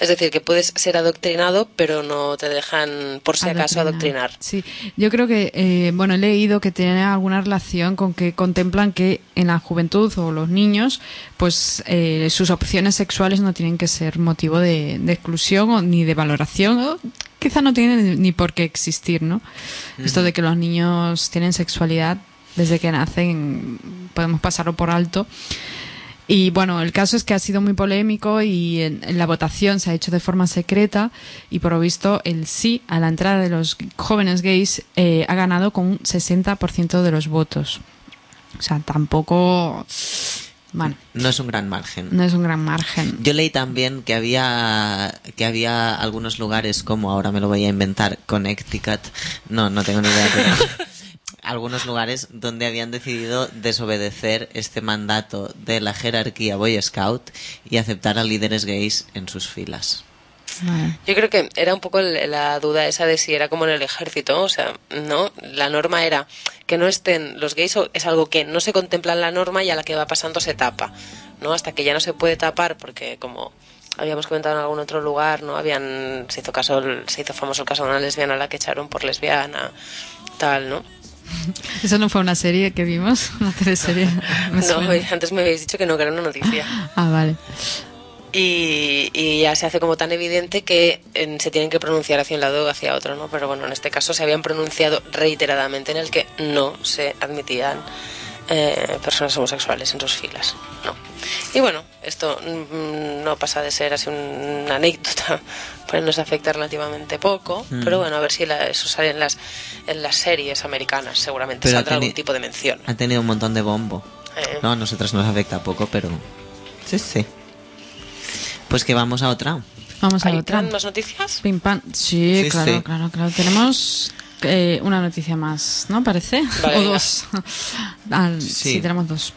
S2: Es decir, que puedes ser adoctrinado, pero no te dejan, por si acaso, adoctrinar.
S1: Sí, yo creo que, eh, bueno, he leído que tiene alguna relación con que contemplan que en la juventud o los niños, pues eh, sus opciones sexuales no tienen que ser motivo de, de exclusión o, ni de valoración. o quizá no tienen ni, ni por qué existir, ¿no? Esto de que los niños tienen sexualidad desde que nacen, podemos pasarlo por alto. Y bueno, el caso es que ha sido muy polémico y en, en la votación se ha hecho de forma secreta y por lo visto el sí a la entrada de los jóvenes gays eh, ha ganado con un 60% de los votos. O sea, tampoco... Bueno,
S3: No es un gran margen.
S1: no es un gran margen.
S3: Yo leí también que había que había algunos lugares como ahora me lo voy a inventar Connecticut no no tengo ni idea pero algunos lugares donde habían decidido desobedecer este mandato de la jerarquía Boy Scout y aceptar a líderes gays en sus filas.
S2: Yo creo que era un poco el- la duda esa de si era como en el ejército, o sea, no, la norma era que no estén los gays, o- es algo que no se contempla en la norma y a la que va pasando se tapa, ¿no? Hasta que ya no se puede tapar porque como habíamos comentado en algún otro lugar, ¿no? Habían, se hizo caso, se hizo famoso el caso de una lesbiana a la que echaron por lesbiana, tal, ¿no?
S1: Eso no fue una serie que vimos, una teleserie.
S2: No,
S1: suena.
S2: antes me habéis dicho que no, que era una noticia.
S1: Ah, vale.
S2: y, y ya se hace como tan evidente que se tienen que pronunciar hacia un lado o hacia otro, ¿no? Pero bueno, en este caso se habían pronunciado reiteradamente en el que no se admitían eh, personas homosexuales en sus filas, ¿no? Y bueno, esto mm, no pasa de ser así una anécdota, pues nos afecta relativamente poco,
S3: Mm.
S2: pero bueno, a ver si la- eso sale en las, en las series americanas, seguramente
S3: Pero
S2: saldrá algún tipo de mención.
S3: Ha tenido un montón de bombo.
S2: Eh.
S3: No, a nosotros nos afecta poco, pero sí, sí. Pues que vamos a otra.
S1: Vamos a
S2: ¿Hay
S1: otra.
S2: más noticias?
S1: Pim pam. Sí,
S3: Sí,
S1: claro,
S3: sí.
S1: claro, claro. Tenemos eh, una noticia más, ¿no? Parece.
S2: Vale,
S1: o
S2: venga.
S1: dos. Al-
S3: Sí.
S1: sí. tenemos dos.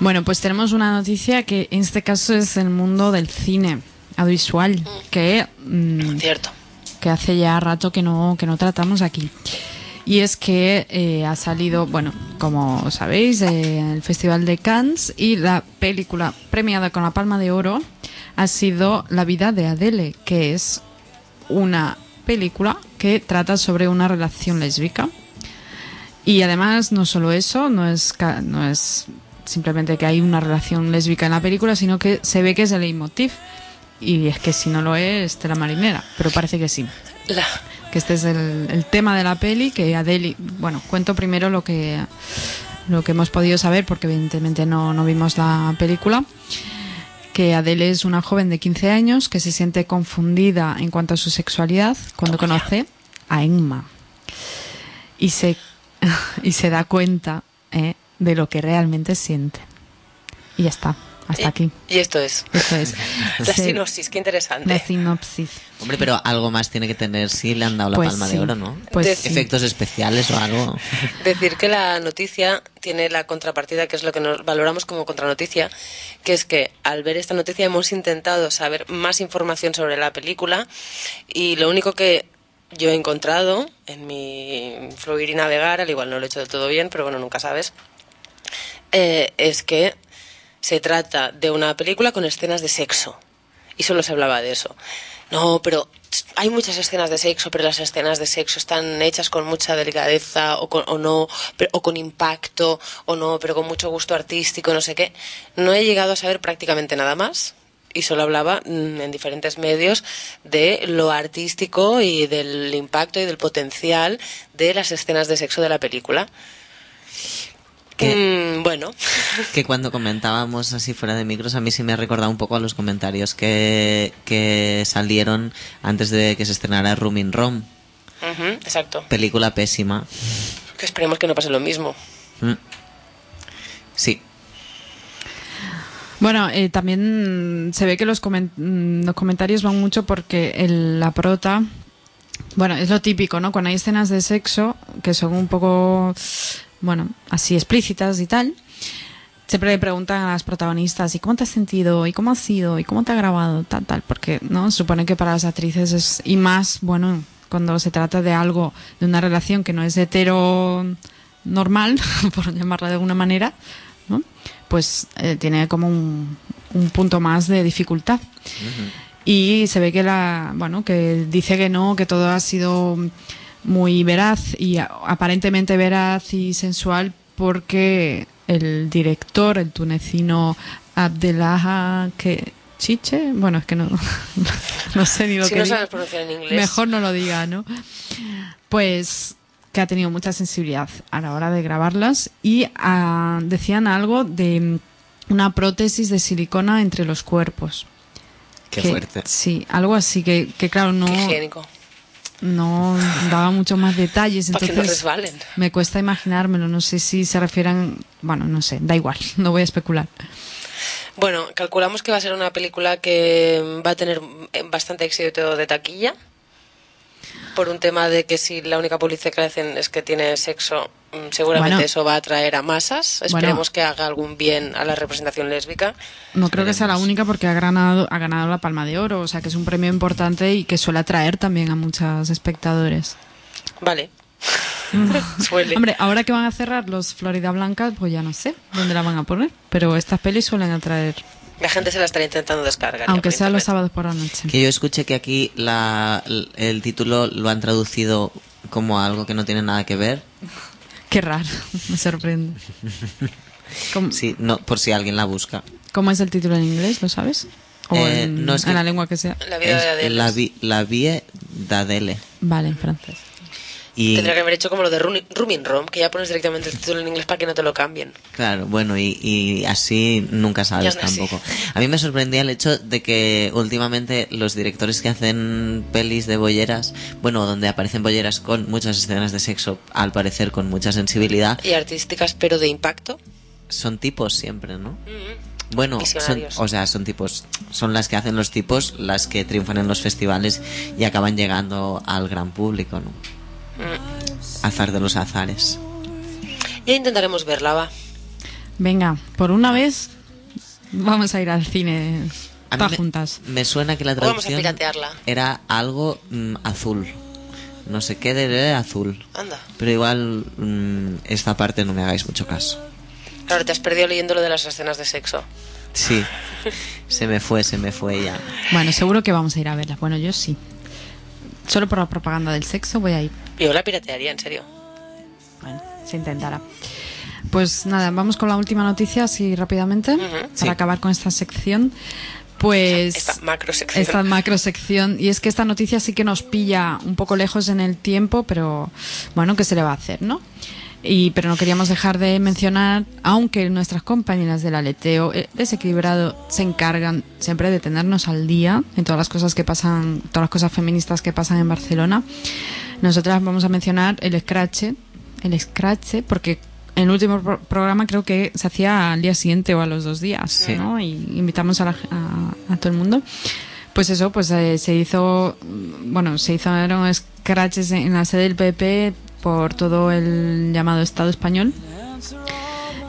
S1: Bueno, pues tenemos una noticia que en este caso es el mundo del cine audiovisual, que, mm,
S2: Cierto.
S1: que hace ya rato que no, que no tratamos aquí. Y es que eh, ha salido, bueno, como sabéis, eh, el Festival de Cannes y la película premiada con la Palma de Oro ha sido La vida de Adele, que es una película que trata sobre una relación lésbica. Y además, no solo eso, no es, no es simplemente que hay una relación lésbica en la película, sino que se ve que es el leitmotiv. Y es que si no lo es, te la marinera, pero parece que sí
S2: La,
S1: que este es el, el tema de la peli, que Adele, bueno, cuento primero lo que lo que hemos podido saber, porque evidentemente no, no vimos la película, que Adele es una joven de 15 años que se siente confundida en cuanto a su sexualidad cuando
S2: Toma ya.
S1: conoce a Emma y se, y se da cuenta eh, de lo que realmente siente. Y ya está, hasta
S2: y-
S1: aquí.
S2: Y esto es.
S1: Esto es.
S2: La sinopsis, qué interesante.
S1: la sinopsis.
S3: Hombre, pero algo más tiene que tener si le han dado la
S1: Pues
S3: palma
S1: sí.
S3: de oro, ¿no?
S1: Pues
S2: De-
S1: sí.
S3: Efectos especiales o algo.
S2: Decir que la noticia tiene la contrapartida, que es lo que nos valoramos como contranoticia, que es que al ver esta noticia hemos intentado saber más información sobre la película y lo único que yo he encontrado en mi fluir y navegar, al igual no lo he hecho del todo bien, pero bueno, nunca sabes, eh, es que se trata de una película con escenas de sexo. Y solo se hablaba de eso. No, pero hay muchas escenas de sexo, pero las escenas de sexo están hechas con mucha delicadeza o, con- o no, pero- o con impacto, o no, pero con mucho gusto artístico, no sé qué. No he llegado a saber prácticamente nada más. Y solo hablaba mm, en diferentes medios de lo artístico y del impacto y del potencial de las escenas de sexo de la película.
S3: Que-
S2: Mm, bueno,
S3: Que cuando comentábamos así fuera de micros, a mí sí me ha recordado un poco a los comentarios que, que salieron antes de que se estrenara Rooming Rom.
S2: Ujú, exacto.
S3: Película pésima.
S2: Que esperemos que no pase lo mismo.
S3: Mm. Sí.
S1: Bueno, eh, también se ve que los, comen- mm, los comentarios van mucho porque el- la prota, bueno, es lo típico, ¿no? Cuando hay escenas de sexo que son un poco, bueno, así explícitas y tal, siempre le preguntan a las protagonistas, ¿y cómo te has sentido? ¿Y cómo has sido? ¿Y cómo te ha grabado? Tal, tal, porque, ¿no? Supone que para las actrices es, y más, bueno, cuando se trata de algo, de una relación que no es hetero normal, por llamarla de alguna manera, ¿no? pues eh, tiene como un, un punto más de dificultad. y se ve que la, bueno, que dice que no, que todo ha sido muy veraz y a- aparentemente veraz y sensual porque el director, el tunecino Abdelaha que Chiche, bueno, es que no, no sé ni lo
S2: Si
S1: que
S2: no sabes pronunciar en inglés.
S1: Mejor no lo diga, ¿no? Pues que ha tenido mucha sensibilidad a la hora de grabarlas y ah, decían algo de mm, una prótesis de silicona entre los cuerpos.
S3: Qué
S1: Que-
S3: fuerte.
S1: Sí, algo así que, que claro, no,
S2: Qué higiénico.
S1: No daba muchos más detalles.
S2: No
S1: Entonces
S2: resbalen.
S1: me cuesta imaginármelo. No sé si se refieren, bueno, no sé, da igual, no voy a especular.
S2: Bueno, calculamos que va a ser una película que va a tener eh, bastante éxito de taquilla. Por un tema de que si la única publicidad que le hacen es que tiene sexo, mm, seguramente
S1: Bueno.
S2: eso va a atraer a masas.
S1: Bueno.
S2: Esperemos que haga algún bien a la representación lésbica.
S1: No creo que sea la única porque ha ganado, ha ganado la Palma de Oro, o sea que es un premio importante y que suele atraer también a muchos espectadores.
S2: Vale. Suele.
S1: Hombre, ahora que van a cerrar los Florida Blancas, pues ya no sé dónde la van a poner, pero estas pelis suelen atraer,
S2: La gente se la estaría intentando descargar.
S1: aunque sea los sábados por la noche.
S3: Que yo escuché que aquí la, el título lo han traducido como algo que no tiene nada que ver.
S1: Qué raro, me sorprende. ¿Cómo,
S3: Sí, no, por si alguien la busca.
S1: cómo es el título en inglés? ¿Lo sabes? O
S3: Eh,
S1: en,
S3: no, es que-
S1: en la lengua que sea.
S2: La vida de Adele.
S3: la, vi, la vie d'Adele.
S1: Vale, en francés.
S3: Y,
S2: Tendría que haber hecho como lo de Rumi- Rooming Rom, que ya pones directamente el título en inglés para que no te lo cambien.
S3: Claro, bueno, y, y así nunca sabes
S2: así.
S3: tampoco. A mí me sorprendía el hecho de que últimamente los directores que hacen pelis de bolleras, bueno, donde aparecen bolleras con muchas escenas de sexo, al parecer con mucha sensibilidad,
S2: Y artísticas, pero de impacto.
S3: son tipos siempre, ¿no? Bueno, son,
S2: Visionarios.
S3: o sea, son tipos, son las que hacen los tipos, las que triunfan en los festivales y acaban llegando al gran público, ¿no? Azar de los azares.
S2: Ya intentaremos verla, va.
S1: Venga, por una vez vamos a ir al cine
S3: A mí
S1: todas
S3: me,
S1: juntas.
S3: me suena que la
S2: O vamos a
S3: traducción
S2: piratearla.
S3: era algo mm, azul. No sé qué de azul.
S2: Anda.
S3: Pero igual mm, esta parte no me hagáis mucho caso.
S2: Claro, te has perdido leyendo lo de las escenas de sexo.
S3: Sí, se me fue, se me fue ya.
S1: Bueno, seguro que vamos a ir a verlas. Bueno, yo sí. Solo por la propaganda del sexo voy a ir.
S2: Yo la piratearía, en serio.
S1: Bueno, se intentará. Pues nada, vamos con la última noticia así rápidamente para
S3: Sí.
S1: acabar con esta sección. Pues
S2: Esta macro sección.
S1: esta macro sección y es que esta noticia sí que nos pilla un poco lejos en el tiempo, pero bueno, ¿qué se le va a hacer, no? Y pero no queríamos dejar de mencionar, aunque nuestras compañeras del aleteo eh, desequilibrado se encargan siempre de tenernos al día en todas las cosas que pasan, todas las cosas feministas que pasan en Barcelona. Nosotras vamos a mencionar el scratch, el scratch, porque en el último pro- programa creo que se hacía al día siguiente o a los dos días,
S3: Sí.
S1: ¿no? Y invitamos a, la- a, a todo el mundo. Pues eso, pues eh, se hizo, mm, bueno, se hicieron scratches en la sede del PP por todo el llamado Estado español.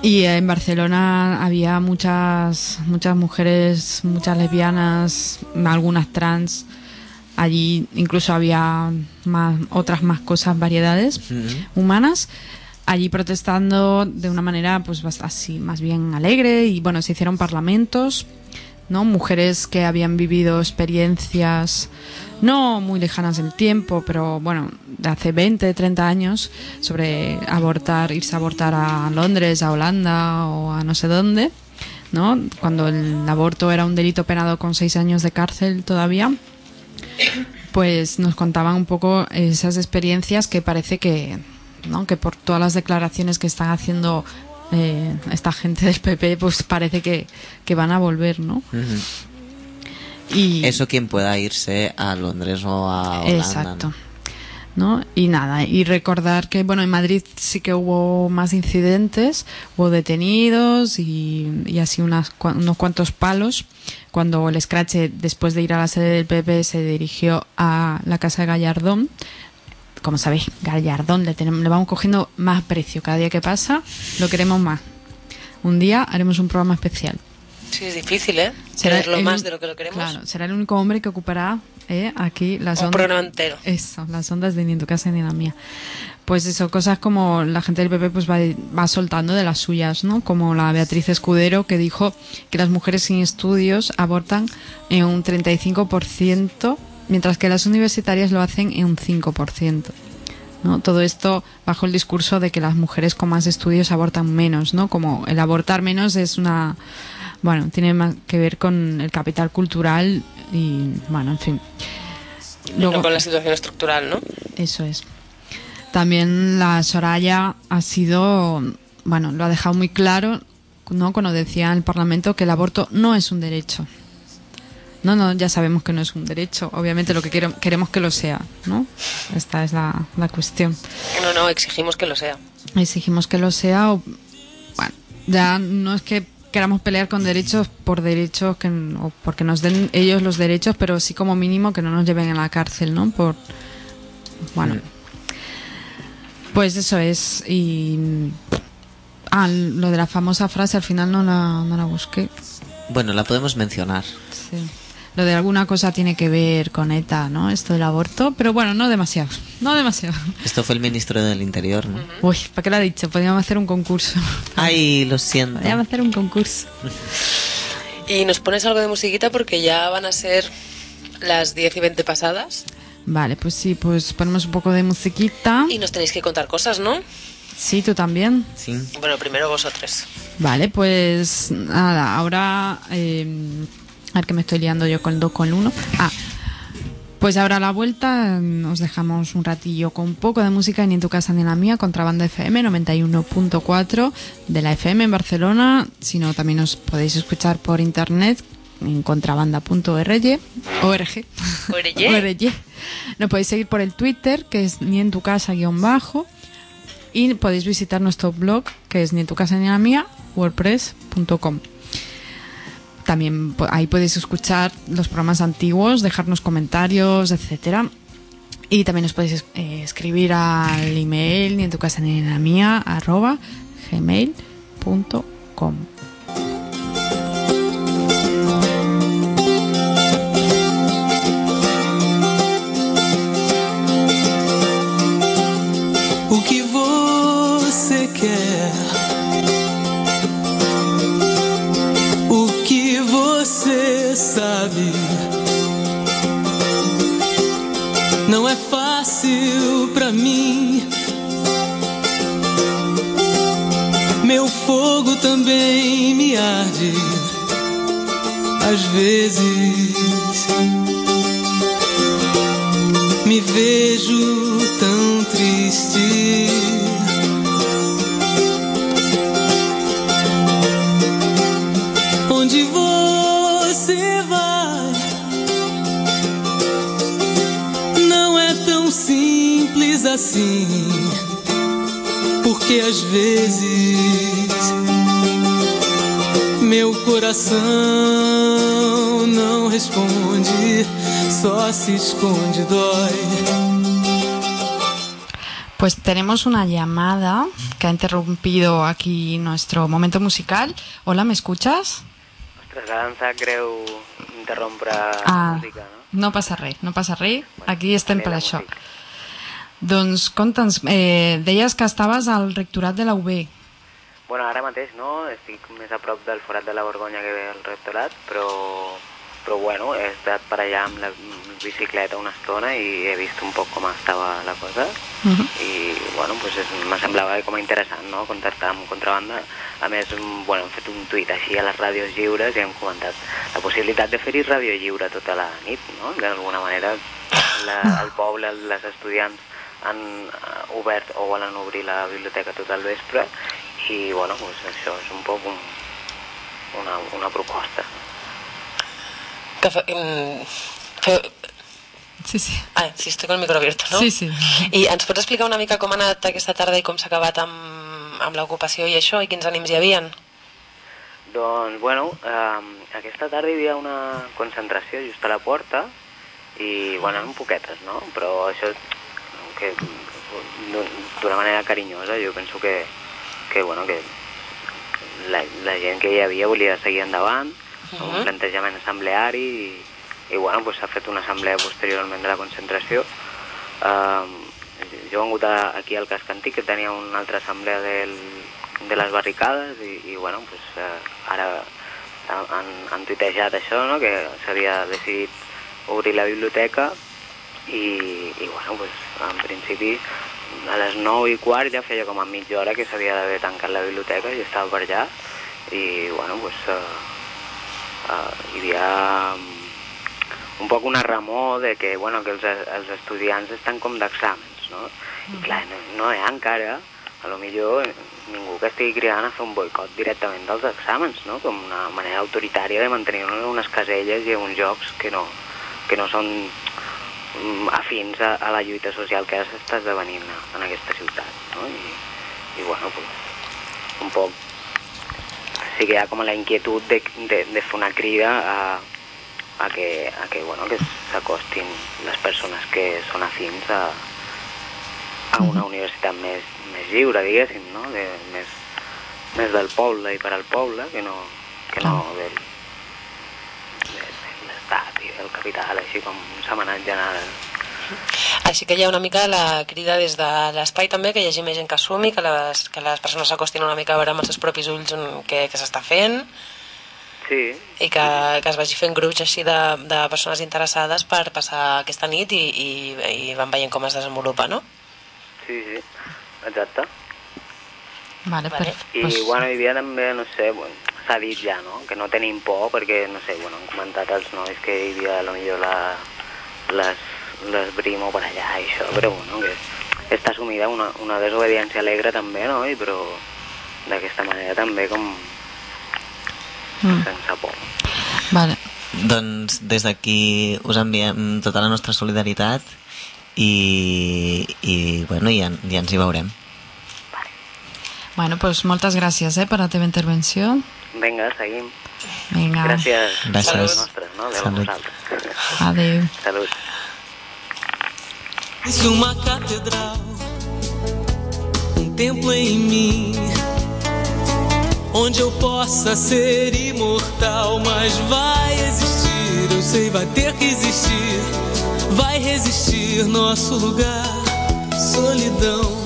S1: Y en Barcelona había muchas, muchas mujeres, muchas lesbianas, algunas trans. Allí incluso había más, otras más cosas, variedades humanas. Allí protestando de una manera, pues así, más bien alegre. Y bueno, se hicieron parlamentos, ¿no? Mujeres que habían vivido experiencias no muy lejanas en tiempo, pero bueno, de hace 20, 30 años, sobre abortar, irse a abortar a Londres, a Holanda o a no sé dónde, ¿no? Cuando el aborto era un delito penado con seis años de cárcel todavía, pues nos contaban un poco esas experiencias que parece que, ¿no? que por todas las declaraciones que están haciendo eh, esta gente del PP, pues parece que, que van a volver, ¿no? Y
S3: Eso quien pueda irse a Londres o a Holanda.
S1: Exacto. ¿No? Y nada, y recordar que, bueno, en Madrid sí que hubo más incidentes, hubo detenidos y, y así unas, unos cuantos palos cuando el Scratch, después de ir a la sede del PP, se dirigió a la casa de Gallardón. Como sabéis, Gallardón le, tenemos, le vamos cogiendo más precio cada día que pasa, lo queremos más. Un día haremos un programa especial.
S2: Sí, es difícil, ¿eh?
S1: Será
S2: Quererlo
S1: el
S2: más
S1: un-
S2: de lo que lo queremos.
S1: Claro, será el único hombre que ocupará ¿eh? Aquí las
S2: Un
S1: ondas-
S2: programa entero.
S1: Eso, las ondas de ni en tu casa ni en la mía. Pues eso, cosas como la gente del PP pues va, va soltando de las suyas, ¿no? Como la Beatriz Escudero que dijo que las mujeres sin estudios abortan en un 35%, mientras que las universitarias lo hacen en un 5%. ¿no? Todo esto bajo el discurso de que las mujeres con más estudios abortan menos, ¿no? Como el abortar menos es una bueno, tiene más que ver con el capital cultural y bueno, en fin.
S2: Y no con la situación estructural, ¿no?
S1: Eso es. También la Soraya ha sido, bueno, lo ha dejado muy claro, ¿no? Cuando decía en el Parlamento que el aborto no es un derecho. No, no, ya sabemos que no es un derecho. Obviamente lo que quiero- queremos que lo sea, ¿no? Esta es la, la cuestión.
S2: No, no, exigimos que lo sea.
S1: Exigimos que lo sea o, bueno, ya no es que queramos pelear con derechos por derechos que, o porque nos den ellos los derechos, pero sí como mínimo que no nos lleven a la cárcel, ¿no? Por, bueno, pues eso es. Y. Ah, lo de la famosa frase al final no la, no la busqué.
S3: Bueno, la podemos mencionar.
S1: Sí. Lo de alguna cosa tiene que ver con ETA, ¿no? Esto del aborto, pero bueno, no demasiado. No demasiado.
S3: Esto fue el ministro del Interior, ¿no?
S1: Uy, ¿para qué lo ha dicho? Podríamos hacer un concurso.
S3: Ay, lo siento.
S1: Podríamos hacer un concurso.
S2: Y nos pones algo de musiquita porque ya van a ser las 10 y 20 pasadas
S1: Vale, pues sí, pues ponemos un poco de musiquita.
S2: y nos tenéis que contar cosas, ¿no?
S1: Sí, tú también.
S3: Sí.
S2: Bueno, primero vosotros.
S1: Vale, pues nada, ahora. eh, a ver que me estoy liando yo con el 2 con el 1. Ah, pues ahora a la vuelta mm, os dejamos un ratillo con un poco de música ni en tu casa ni en la mía, Contrabanda FM 91.4 de la FM en Barcelona. Si no, también os podéis escuchar por internet en contrabanda.org. ORG. Nos podéis seguir por el Twitter, que es ni en tu casa guion bajo. Y podéis visitar nuestro blog, que es ni en tu casa ni en la mía, wordpress.com. También ahí podéis escuchar los programas antiguos, dejarnos comentarios, etcétera. Y también os podéis eh, escribir al email ni en tu casa ni en la mía arroba gmail.com.
S9: quer, o que você sabe. Não é fácil pra mim. Meu fogo também me arde. Às vezes me vejo tão triste. Assim. Porque às vezes meu coração não responde, só se esconde, dói.
S1: Pues tenemos una llamada que ha interrumpido aquí nuestro momento musical. Hola, ¿me escuchas?
S10: Sap greu interrompre
S1: Ah,
S10: la música, no?
S1: no passa res, no passa res. Aquí estem per
S10: a
S1: això.
S10: música.
S1: Doncs conta'ns, eh, deies que estaves al rectorat de la UB.
S10: Bueno, ara mateix no, estic més a prop del forat de la Borgonya que ve al rectorat, però, però bueno, he estat per allà amb la bicicleta una estona i he vist un poc com estava la cosa i bueno, pues me semblava com a interessant no? contactar amb Contrabanda a més, bueno, hem fet un tuit així a les ràdios lliures i hem comentat la possibilitat de fer-hi ràdio lliure tota la nit no? d'alguna manera la, el poble, les estudiants han eh, obert o volen obrir la biblioteca tot el vespre i bueno, pues això és un poc un, una, una proposta
S2: Que fe- mm, fe-
S1: Sí, sí.
S2: Ah, sí, estoy con el micro abierto, no?
S1: Sí, sí.
S2: I ens pots explicar una mica com ha anat aquesta tarda i com s'ha acabat amb, amb l'ocupació i això, i quins ànims hi havien?
S10: Doncs, bueno, eh, aquesta tarda hi havia una concentració just a la porta i, bueno, eren poquetes, no? Però això, que d'una manera carinyosa, jo penso que, que bueno, que la, la gent que hi havia volia seguir endavant, amb un plantejament assembleari i, i bueno, pues, s'ha fet una assemblea posteriorment de la concentració. Uh, jo he vengut a, aquí al casc antic, que tenia una altra assemblea del, de les barricades, i, i bueno, pues, uh, ara han, han tuitejat això, no? que s'havia decidit obrir la biblioteca i, i bueno, pues, en principi a les 9 i quart ja feia com a mitja hora que s'havia d'haver tancat la biblioteca i estava per allà i bueno, pues, uh, uh, hi havia mm, un poc una remor de que, bueno, que els, els estudiants estan com d'exàmens, no? I clar, no, no hi ha encara, a lo millor ningú que estigui cridant a fer un boicot directament dels exàmens, no? Com una manera autoritària de mantenir unes caselles i uns jocs que no, que no són mm, afins a, a la lluita social que ara s'està esdevenint en aquesta ciutat, no? I, i bueno, pues, un poc sí que hi ha com la inquietud de, de, de fer una crida a, a que, a que, bueno, que s'acostin les persones que són afins a, a una universitat més, més lliure, diguéssim, no? De, més, més del poble i per al poble que no, que no del, de, de l'estat i del capital, així com s'ha manat general.
S2: Així que hi ha una mica la crida des de l'espai també, que hi hagi més gent que assumi, que les, que les persones s'acostin una mica a veure amb els seus propis ulls on, què, què s'està fent
S10: Sí,
S2: i que, que es vagi fent grups així de, de persones interessades per passar aquesta nit i, i, i van veient com es desenvolupa, no?
S10: sí, sí, exacte.
S1: Vale,
S2: Vale.
S1: per-
S10: I
S1: pues-
S10: bueno, hi havia també, no sé, bueno, s'ha dit ja, no?, que no tenim por perquè, no sé, bueno, han comentat els nois que hi havia a lo millor la, les, les brimo per allà i això, però bueno, que està assumida una, una desobediència alegre també, no?, i però d'aquesta manera també com
S1: Mm.
S10: sense por.
S1: Vale.
S3: Doncs des d'aquí us enviem tota la nostra solidaritat i, i bueno, ja, ja ens hi veurem.
S1: Bueno, pues moltes gràcies eh, per la teva intervenció.
S10: Vinga, seguim.
S1: Vinga,
S10: Gràcies.
S3: Gràcies.
S10: Salut nostra, no? Adéu a
S3: Salut.
S1: adeu.
S10: Salut.
S9: Isso uma catedral, um templo em mim, onde eu possa ser imortal, mas vai existir, eu sei, vai ter que existir, vai resistir nosso lugar, solidão.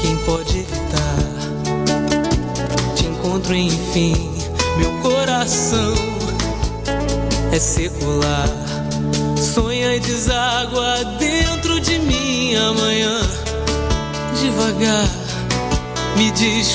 S9: Quem pode evitar? Encontro enfim, meu coração é secular. Sonha e deságua dentro de mim amanhã. Devagar, me diz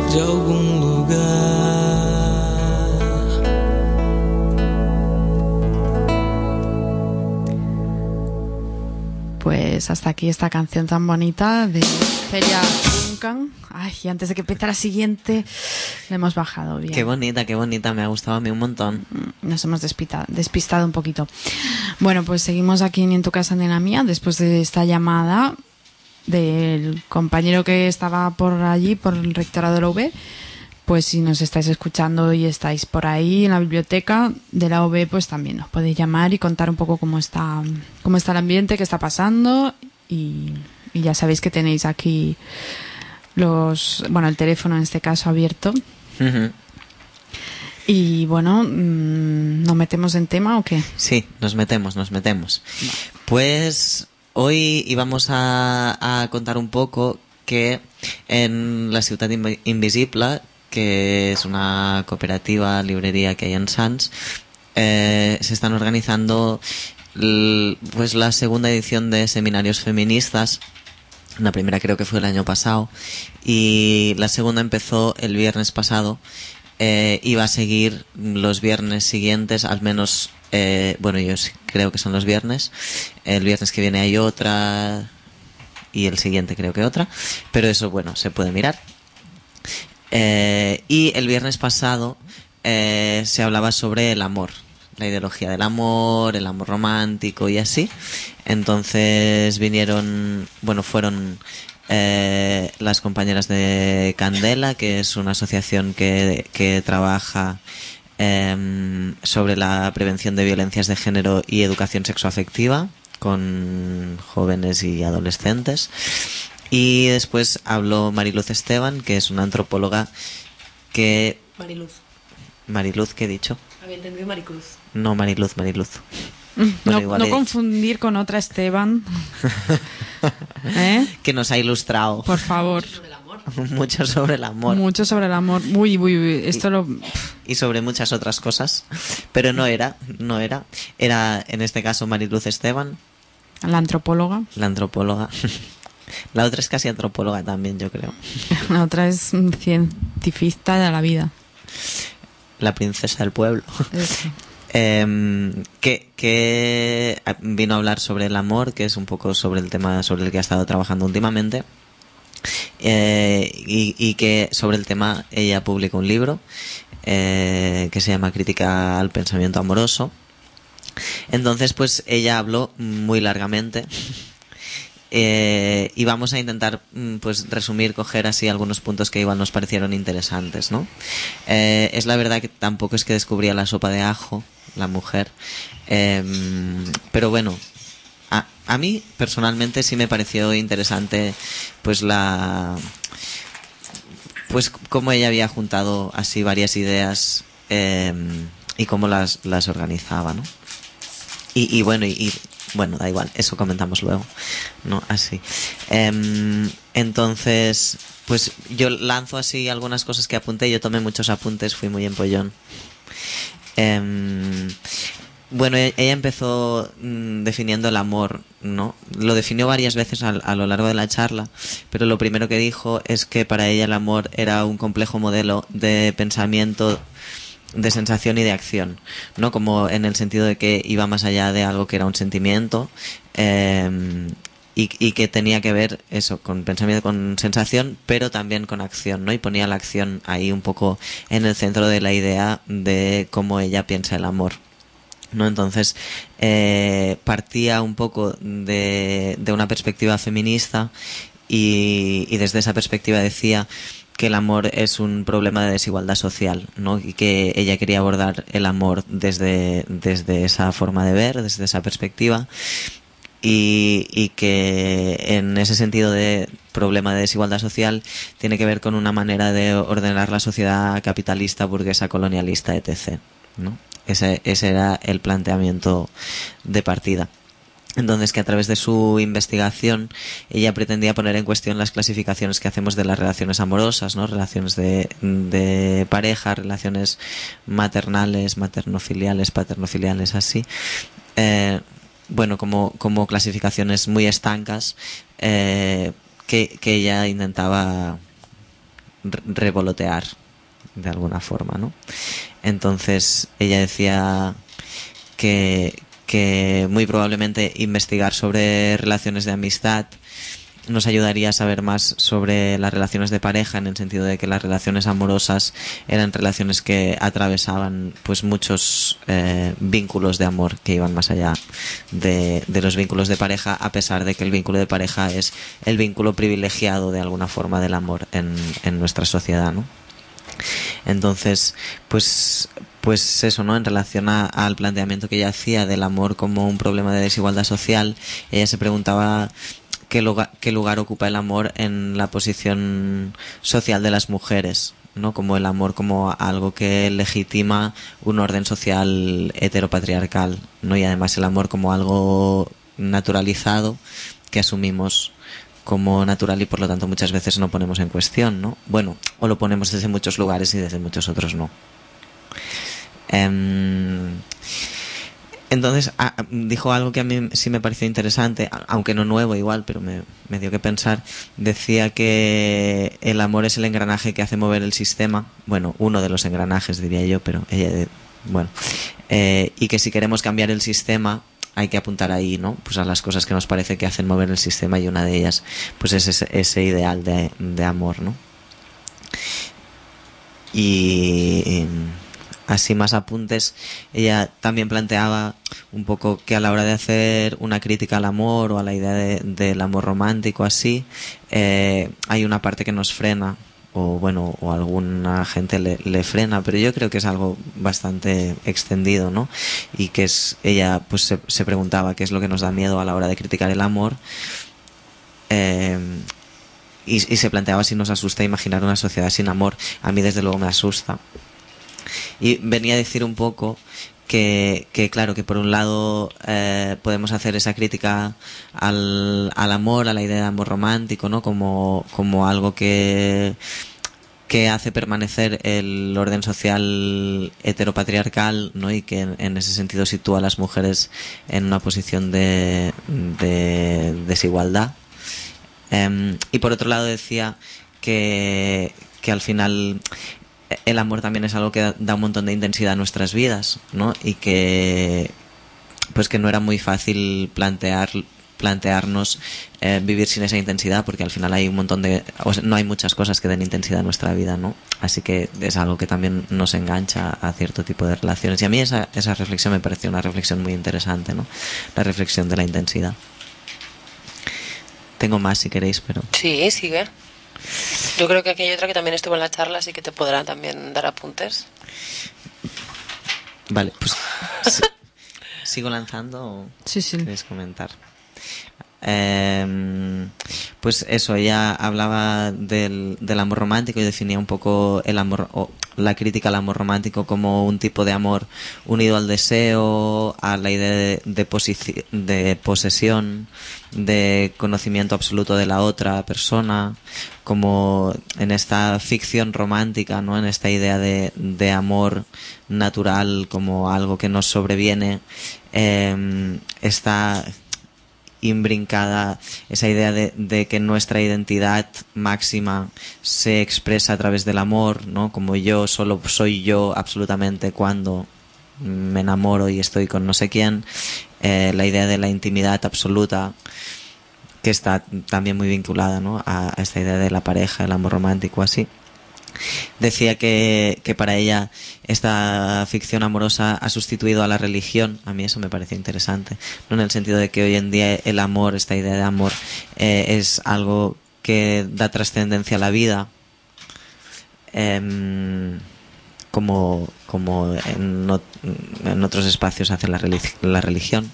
S9: de algum lugar.
S1: Pues hasta aquí esta canción tan bonita de Feria Duncan. Ay, y antes de que empiece la siguiente, le hemos bajado bien.
S3: Qué bonita, qué bonita, me ha gustado a mí un montón.
S1: Nos hemos despistado, despistado un poquito. Bueno, pues seguimos aquí en En tu casa, nena mía, después de esta llamada del compañero que estaba por allí, por el rectorado de la UB. Pues si nos estáis escuchando y estáis por ahí en la biblioteca de la UB, pues también nos podéis llamar y contar un poco cómo está, cómo está el ambiente, qué está pasando. Y, y ya sabéis que tenéis aquí los, bueno, el teléfono en este caso abierto. Y bueno, mm, ¿nos metemos en tema o qué?
S3: Sí, nos metemos, nos metemos. Pues hoy íbamos a, a contar un poco que en la Invi- Invisible, que es una cooperativa, librería que hay en Sans, eh, se están organizando pues la segunda edición de seminarios feministas. La primera creo que fue el año pasado y la segunda empezó el viernes pasado eh, iba a seguir los viernes siguientes, al menos, eh, bueno, yo creo que son los viernes. El viernes que viene hay otra y el siguiente creo que otra, pero eso, bueno, se puede mirar. Eh, y el viernes pasado se hablaba sobre el amor, la ideología del amor, el amor romántico y así. Entonces vinieron, bueno, fueron eh, las compañeras de Candela, que es una asociación que, que trabaja em, sobre la prevención de violencias de género y educación sexoafectiva con jóvenes y adolescentes. Y después habló Mariluz Esteban, que es una antropóloga que...
S11: Mariluz.
S3: Mariluz, ¿qué he dicho?
S11: Había entendido Maricruz.
S3: No, Mariluz, Mariluz.
S1: No,
S3: Bueno,
S1: confundir con otra Esteban. ¿Eh?
S3: que nos ha ilustrado
S1: Por favor.
S3: mucho sobre el amor
S1: Mucho sobre el amor. Uy, uy, uy, esto lo...
S3: y sobre muchas otras cosas. Pero no era, no era. Era, en este caso, Mariluz Esteban,
S1: La antropóloga.
S3: la antropóloga. La otra es casi antropóloga también, yo creo.
S1: La otra es un cientifista de la vida.
S3: La princesa del pueblo.
S1: Eso.
S3: Em, que, vino a hablar sobre el amor, que es un poco sobre el tema sobre el que ha estado trabajando últimamente. Eh, y, y que sobre el tema ella publicó un libro eh, que se llama Crítica al pensamiento amoroso. Entonces, pues ella habló muy largamente eh, y vamos a intentar mm, pues resumir, coger así algunos puntos que igual nos parecieron interesantes, ¿no? Eh, es la verdad que tampoco es que descubría la sopa de ajo, la mujer, em, pero bueno, a, a mí personalmente sí me pareció interesante pues la pues cómo ella había juntado así varias ideas em, y cómo las, las organizaba, ¿no? Y, y bueno, y, y, bueno, da igual, eso comentamos luego, ¿no? Así. Em, entonces, pues yo lanzo así algunas cosas que apunté, yo tomé muchos apuntes, fui muy empollón. Em, bueno, e- ella empezó mm, definiendo el amor, ¿no? Lo definió varias veces a, lo largo de la charla, pero lo primero que dijo es que para ella el amor era un complejo modelo de pensamiento, de sensación y de acción, ¿no? Como en el sentido de que iba más allá de algo que era un sentimiento em, y, que tenía que ver eso con pensamiento, con sensación, pero también con acción, ¿no? Y ponía la acción ahí un poco en el centro de la idea de cómo ella piensa el amor. ¿no? Entonces, eh, partía un poco de, de una perspectiva feminista y desde esa perspectiva decía que el amor es un problema de desigualdad social, ¿no? Y que ella quería abordar el amor desde, desde esa forma de ver, desde esa perspectiva. Y, que en ese sentido de problema de desigualdad social tiene que ver con una manera de ordenar la sociedad capitalista, burguesa, colonialista, etc. ¿no? Ese, ese era el planteamiento de partida. Entonces, que a través de su investigación ella pretendía poner en cuestión las clasificaciones que hacemos de las relaciones amorosas, ¿no? Relaciones de, de pareja, relaciones maternales, maternofiliales, paternofiliales, así. Eh, bueno, como, como clasificaciones muy estancas eh, que, que ella intentaba re- revolotear de alguna forma, ¿no? Entonces ella decía que, que muy probablemente investigar sobre relaciones de amistad nos ayudaría a saber más sobre las relaciones de pareja en el sentido de que las relaciones amorosas eran relaciones que atravesaban pues muchos eh, vínculos de amor que iban más allá de, los vínculos de pareja a pesar de que el vínculo de pareja es el vínculo privilegiado de alguna forma del amor en, en nuestra sociedad ¿no? Entonces, pues, pues eso, ¿no? En relación a- al planteamiento que ella hacía del amor como un problema de desigualdad social, ella se preguntaba qué lugar, qué lugar ocupa el amor en la posición social de las mujeres, ¿no? Como el amor como algo que legitima un orden social heteropatriarcal, ¿no? Y además el amor como algo naturalizado que asumimos como natural y por lo tanto muchas veces no ponemos en cuestión, ¿no? Bueno, o lo ponemos desde muchos lugares y desde muchos otros no. Em, entonces a- a- dijo algo que a mí sí me pareció interesante, aunque no nuevo igual, pero me, dio que pensar. Decía que el amor es el engranaje que hace mover el sistema. Bueno, uno de los engranajes diría yo, pero ella, de- bueno, Eh, y que si queremos cambiar el sistema hay que apuntar ahí, ¿no? Pues a las cosas que nos parece que hacen mover el sistema y una de ellas, pues es ese, ese ideal de, de amor, ¿no? Y así más apuntes, ella también planteaba un poco que a la hora de hacer una crítica al amor o a la idea de- del amor romántico así, eh, hay una parte que nos frena o bueno, o alguna gente le, le frena, pero yo creo que es algo bastante extendido, ¿no? Y que es, ella pues se, se preguntaba qué es lo que nos da miedo a la hora de criticar el amor. Eh, y, y se planteaba si nos asusta imaginar una sociedad sin amor. A mí desde luego me asusta. Y venía a decir un poco que, que claro, que por un lado eh, podemos hacer esa crítica al, al amor, a la idea de amor romántico, ¿no? Como, como algo que, que hace permanecer el orden social heteropatriarcal, ¿no? Y que en, ese sentido sitúa a las mujeres en una posición de, de desigualdad. Em, y por otro lado decía que, que al final el amor también es algo que da- un montón de intensidad a nuestras vidas, ¿no? Y que pues que no era muy fácil plantear plantearnos eh, vivir sin esa intensidad porque al final hay un montón de o sea, no hay muchas cosas que den intensidad a nuestra vida no así que es algo que también nos engancha a cierto tipo de relaciones y a mí esa, esa reflexión me pareció una reflexión muy interesante no la reflexión de la intensidad tengo más si queréis pero
S2: Sí, sigue. Yo creo que aquí hay otra que también estuvo en la charla, así que te podrá también dar apuntes.
S3: Vale, pues si- sigo lanzando o
S1: Sí, sí.
S3: queréis comentar. Em, pues eso, ella hablaba del, del amor romántico y definía un poco el amor o la crítica al amor romántico como un tipo de amor unido al deseo, a la idea de, posesión, de conocimiento absoluto de la otra persona, como en esta ficción romántica, ¿no? En esta idea de, de amor natural como algo que nos sobreviene, em, está imbrincada esa idea de, que nuestra identidad máxima se expresa a través del amor, ¿no? Como yo solo soy yo absolutamente cuando me enamoro y estoy con no sé quién, eh, la idea de la intimidad absoluta que está también muy vinculada ¿no? a, a esta idea de la pareja, el amor romántico, así. Decía que, que para ella esta ficción amorosa ha sustituido a la religión. A mí eso me parece interesante. No en el sentido de que hoy en día el amor, esta idea de amor, eh, es algo que da trascendencia a la vida. Em, como, como en, ot- en otros espacios hace la, relig- la religión.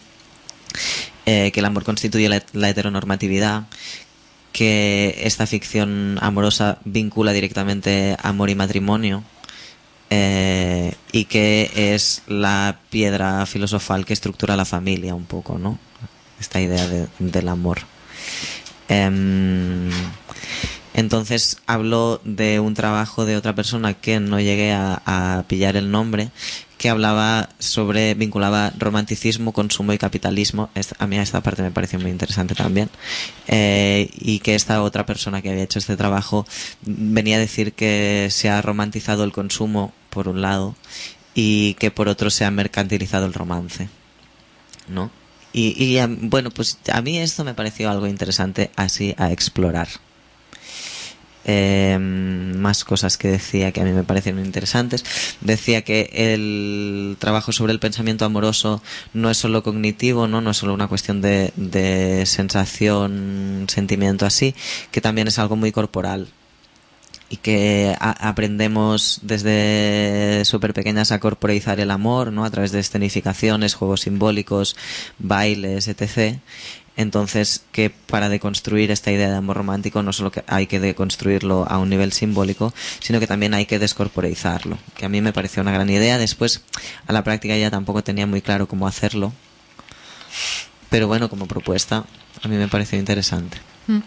S3: Eh, que el amor constituye la heteronormatividad, que esta ficción amorosa vincula directamente amor y matrimonio eh, y que es la piedra filosofal que estructura la familia un poco, ¿no? Esta idea de- del amor. Em, entonces habló de un trabajo de otra persona que no llegué a pillar el nombre, que hablaba sobre, vinculaba romanticismo, consumo y capitalismo. A mí esta parte me pareció muy interesante también. Eh, y que esta otra persona que había hecho este trabajo venía a decir que se ha romantizado el consumo, por un lado, y que por otro se ha mercantilizado el romance. ¿No? Y, y bueno, pues a mí esto me pareció algo interesante así a explorar. Eh, más cosas que decía que a mí me parecieron interesantes. Decía que el trabajo sobre el pensamiento amoroso no es solo cognitivo, no, no es solo una cuestión de, de sensación, sentimiento así, que también es algo muy corporal y que aprendemos desde súper pequeñas a corporeizar el amor, ¿no? A través de escenificaciones, juegos simbólicos, bailes, etc. Entonces, que para deconstruir esta idea de amor romántico no solo que hay que deconstruirlo a un nivel simbólico, sino que también hay que descorporeizarlo, que a mí me pareció una gran idea. Después, a la práctica ya tampoco tenía muy claro cómo hacerlo, pero bueno, como propuesta, a mí me pareció interesante.
S1: Mm.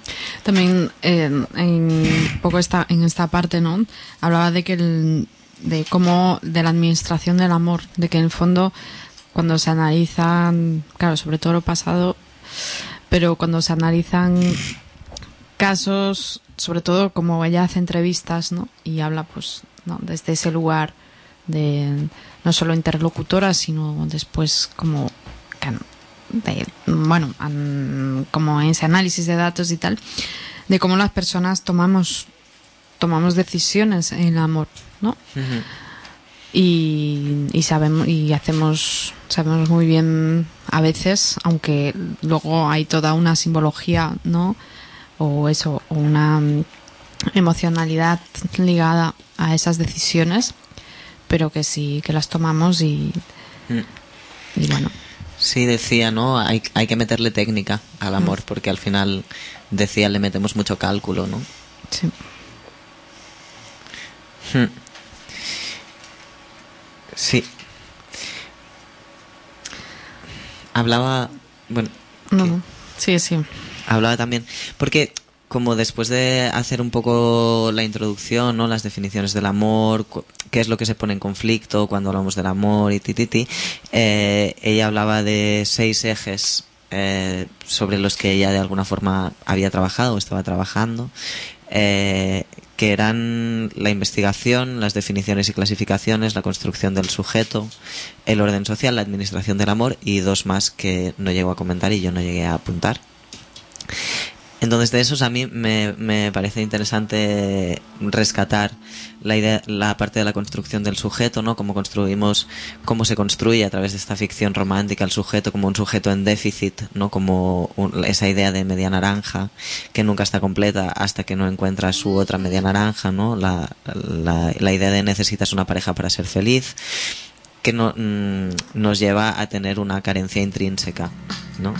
S1: También eh, en poco esta, en esta parte, ¿no? Hablaba de que el, de cómo, de la administración del amor, de que en el fondo cuando se analizan, claro, sobre todo lo pasado, pero cuando se analizan casos, sobre todo como ella hace entrevistas, ¿no? Y habla, pues, ¿no? desde ese lugar de no solo interlocutora, sino después como, de- bueno, como ese análisis de datos y tal, de cómo las personas tomamos tomamos decisiones en el amor, ¿no? Y, y sabemos y hacemos sabemos muy bien a veces aunque luego hay toda una simbología no o eso o una mm, emocionalidad ligada a esas decisiones pero que sí que las tomamos y,
S3: Mm.
S1: y bueno
S3: Sí, decía, ¿no? Hay, hay que meterle técnica al amor, porque al final, decía, le metemos mucho cálculo, ¿no?
S1: sí
S3: Hmm. Sí. Hablaba, bueno,
S1: no, no. sí sí
S3: hablaba también, porque como después de hacer un poco la introducción, ¿no? Las definiciones del amor, qué es lo que se pone en conflicto cuando hablamos del amor y tititi, eh, ella hablaba de seis ejes eh, sobre los que ella de alguna forma había trabajado o estaba trabajando, eh, que eran la investigación, las definiciones y clasificaciones, la construcción del sujeto, el orden social, la administración del amor y dos más que no llego a comentar y yo no llegué a apuntar. Entonces de esos a mí me, me parece interesante rescatar la idea, la parte de la construcción del sujeto, ¿no? Cómo construimos, cómo se construye a través de esta ficción romántica el sujeto como un sujeto en déficit, ¿no? Como esa idea de media naranja que nunca está completa hasta que no encuentra su otra media naranja, ¿no? La, la, la idea de necesitas una pareja para ser feliz que no, mm, nos lleva a tener una carencia intrínseca, ¿no?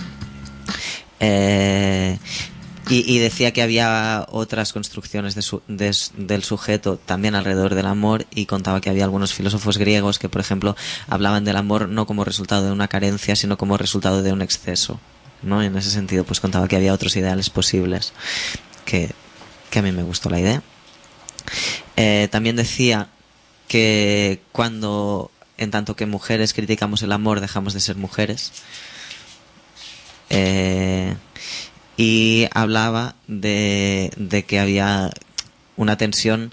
S3: Eh, y, y decía que había otras construcciones de del sujeto también alrededor del amor y contaba que había algunos filósofos griegos que, por ejemplo, hablaban del amor no como resultado de una carencia, sino como resultado de un exceso. ¿no? En ese sentido, pues contaba que había otros ideales posibles, que, que a mí me gustó la idea. Eh, también decía que cuando, en tanto que mujeres criticamos el amor, dejamos de ser mujeres. Eh, y hablaba de, de que había una tensión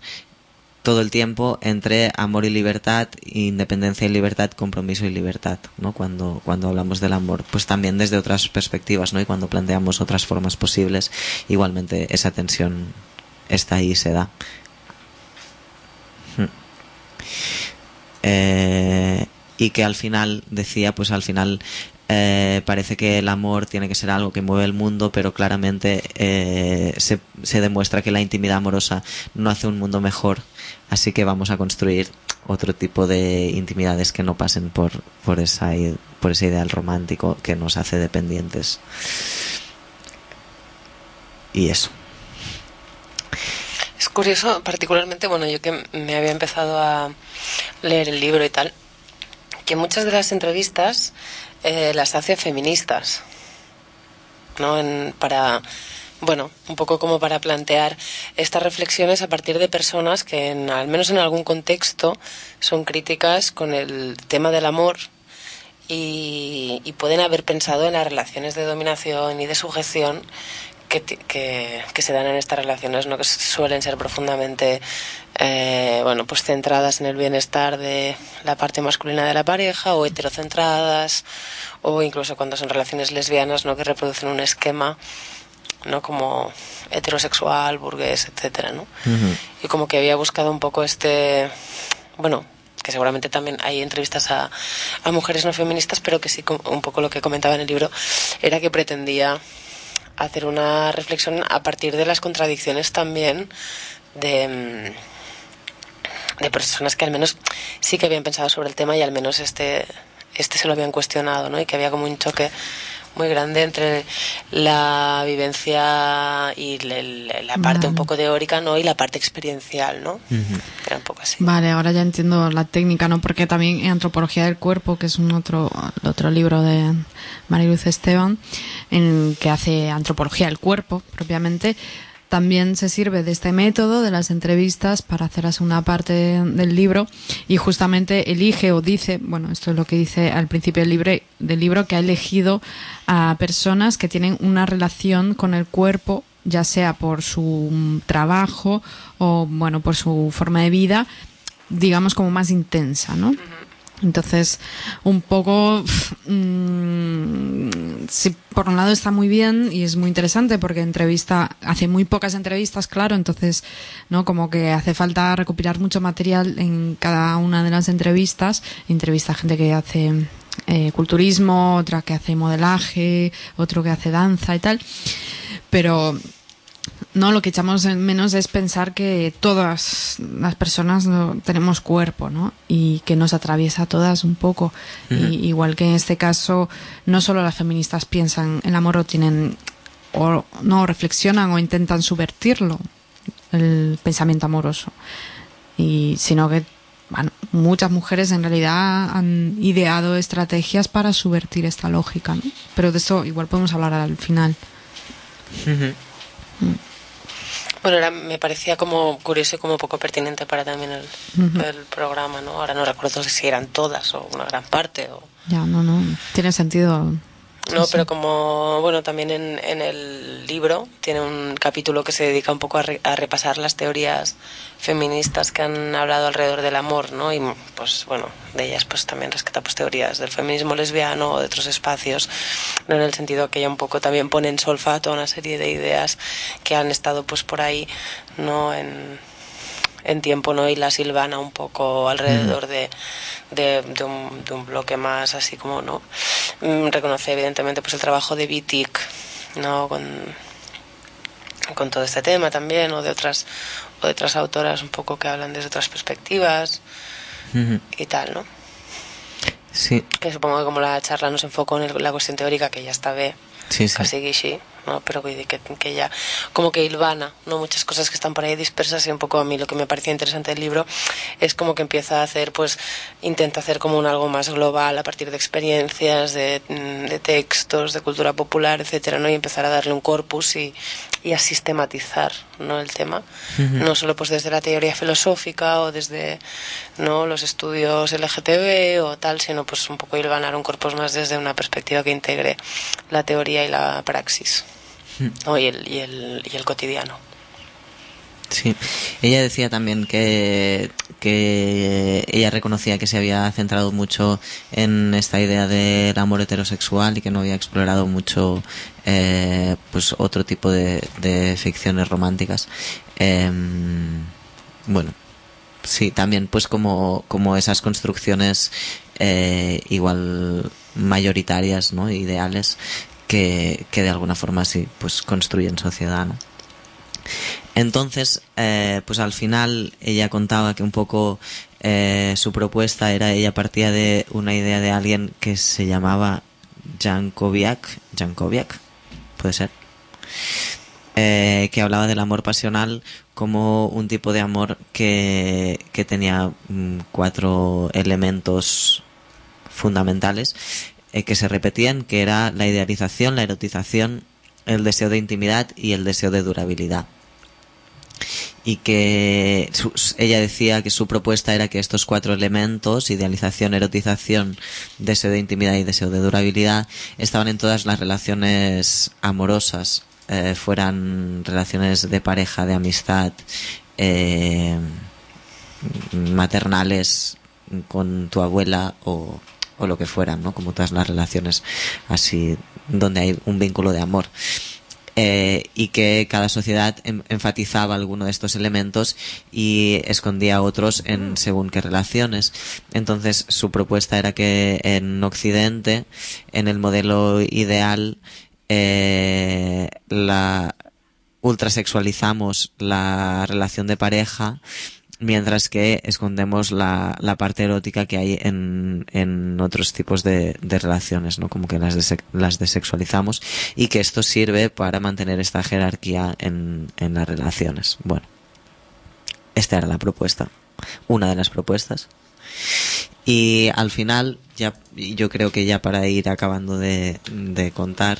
S3: todo el tiempo entre amor y libertad, independencia y libertad, compromiso y libertad, ¿no? Cuando, cuando hablamos del amor, pues también desde otras perspectivas, ¿no? Y cuando planteamos otras formas posibles, igualmente esa tensión está ahí y se da. Hmm. Eh, y que al final decía, pues al final eh, parece que el amor tiene que ser algo que mueve el mundo, pero claramente eh, se, se demuestra que la intimidad amorosa no hace un mundo mejor, así que vamos a construir otro tipo de intimidades que no pasen por, por, esa, por ese ideal romántico que nos hace dependientes. Y eso.
S2: Es curioso, particularmente, bueno, yo que me había empezado a leer el libro y tal, que muchas de las entrevistas eh, las hace feministas, ¿no? En- para, bueno, un poco como para plantear estas reflexiones a partir de personas que, en, al menos en algún contexto, son críticas con el tema del amor y, y pueden haber pensado en las relaciones de dominación y de sujeción que, que, que se dan en estas relaciones, ¿no? que suelen ser profundamente eh, bueno, pues centradas en el bienestar de la parte masculina de la pareja o heterocentradas o incluso cuando son relaciones lesbianas ¿no? que reproducen un esquema no como heterosexual, burgués, etcétera, ¿no? y como que había buscado un poco este bueno que seguramente también hay entrevistas a, a mujeres no feministas pero que sí un poco lo que comentaba en el libro era que pretendía hacer una reflexión a partir de las contradicciones también de mm, de personas que al menos sí que habían pensado sobre el tema y al menos este este se lo habían cuestionado ¿no? y que había como un choque muy grande entre la vivencia y la, la- la parte un poco teórica ¿no? y la parte experiencial ¿no? era un poco así
S1: Vale, ahora ya entiendo la técnica, ¿no? Porque también en Antropología del Cuerpo, que es un otro, el otro libro de Mariluz Esteban, en que hace antropología del cuerpo, propiamente, también se sirve de este método de las entrevistas para hacer la segunda parte del libro y justamente elige o dice, bueno, esto es lo que dice al principio del libro, del libro que ha elegido a personas que tienen una relación con el cuerpo ya sea por su trabajo o bueno por su forma de vida digamos como más intensa no entonces, un poco, mm, sí, por un lado está muy bien y es muy interesante porque entrevista, hace muy pocas entrevistas, claro, entonces, ¿no? Como que hace falta recopilar mucho material en cada una de las entrevistas. Entrevista a gente que hace eh, culturismo, otra que hace modelaje, otro que hace danza y tal. Pero no, lo que echamos en menos es pensar que todas las personas no, tenemos cuerpo, ¿no? Y que nos atraviesa a todas un poco. Y, igual que en este caso, no solo las feministas piensan el amor o tienen, o no, reflexionan o intentan subvertirlo, el pensamiento amoroso. Y, sino que, bueno, muchas mujeres en realidad han ideado estrategias para subvertir esta lógica, ¿no? Pero de eso igual podemos hablar al final.
S2: Bueno, era- me parecía como curioso y como poco pertinente para también el, programa, ¿no? Ahora no recuerdo si eran todas o una gran parte o...
S1: Ya, no, no, tiene sentido.
S2: No, pero como, bueno, también en, en el libro tiene un capítulo que se dedica un poco a, re- a repasar las teorías feministas que han hablado alrededor del amor, ¿no? Y pues, bueno, de ellas pues también rescata pues teorías del feminismo lesbiano o de otros espacios, ¿no? en el sentido que ella un poco también pone en solfato una serie de ideas que han estado pues por ahí, ¿no? En, en tiempo, ¿no? Y la silvana un poco alrededor de, de, de un, de un bloque más así como, ¿no? Mm, Reconoce evidentemente pues el trabajo de Wittig, ¿no? Con, con todo este tema también, o de otras, o de otras autoras un poco que hablan desde otras perspectivas
S3: Ujú.
S2: y tal, ¿no?
S3: Sí,
S2: Que supongo que como la charla nos enfocó en el- la cuestión teórica, que ya está ve
S3: sí, sí.
S2: casi guishi, ¿no? Pero que, que, ya como que hilvana, ¿no? Muchas cosas que están por ahí dispersas y un poco a mí lo que me parecía interesante del libro es como que empieza a hacer, pues, intenta hacer como un algo más global a partir de experiencias, de, mm, de textos, de cultura popular, etcétera, ¿no? Y empezar a darle un corpus y, y a sistematizar, ¿no? El tema. No solo pues desde la teoría filosófica o desde, ¿no? Los estudios LGTB o tal, sino pues un poco hilvanar un corpus más desde una perspectiva que integre la teoría y la praxis. ¿No? y, el, y, el, y el cotidiano.
S3: Sí, ella decía también que, que ella reconocía que se había centrado mucho en esta idea del amor heterosexual y que no había explorado mucho eh, pues otro tipo de, de ficciones románticas. Em, bueno, sí, también pues como, como esas construcciones eh, igual mayoritarias, ¿no? Ideales que, de alguna forma sí pues construyen sociedad, ¿no? Entonces, eh, pues al final ella contaba que un poco eh, su propuesta era, ella partía de una idea de alguien que se llamaba Jankoviak, Jankoviak, puede ser, eh, que hablaba del amor pasional como un tipo de amor que, que tenía mm, cuatro elementos fundamentales eh, que se repetían, que era la idealización, la erotización, el deseo de intimidad y el deseo de durabilidad. Y que ella decía que su propuesta era que estos cuatro elementos, idealización, erotización, deseo de intimidad y deseo de durabilidad, estaban en todas las relaciones amorosas, eh, fueran relaciones de pareja, de amistad, eh, maternales con tu abuela o, o lo que fueran, ¿no? Como todas las relaciones así donde hay un vínculo de amor eh, y que cada sociedad em- enfatizaba alguno de estos elementos y escondía otros en según qué relaciones. Entonces su propuesta era que en Occidente, en el modelo ideal, eh, la ultrasexualizamos la relación de pareja mientras que escondemos la, la parte erótica que hay en, en otros tipos de, de relaciones, ¿no? Como que las, las desexualizamos y que esto sirve para mantener esta jerarquía en, en las relaciones. Bueno, esta era la propuesta, una de las propuestas. Y al final, ya, yo creo que ya para ir acabando de, de contar,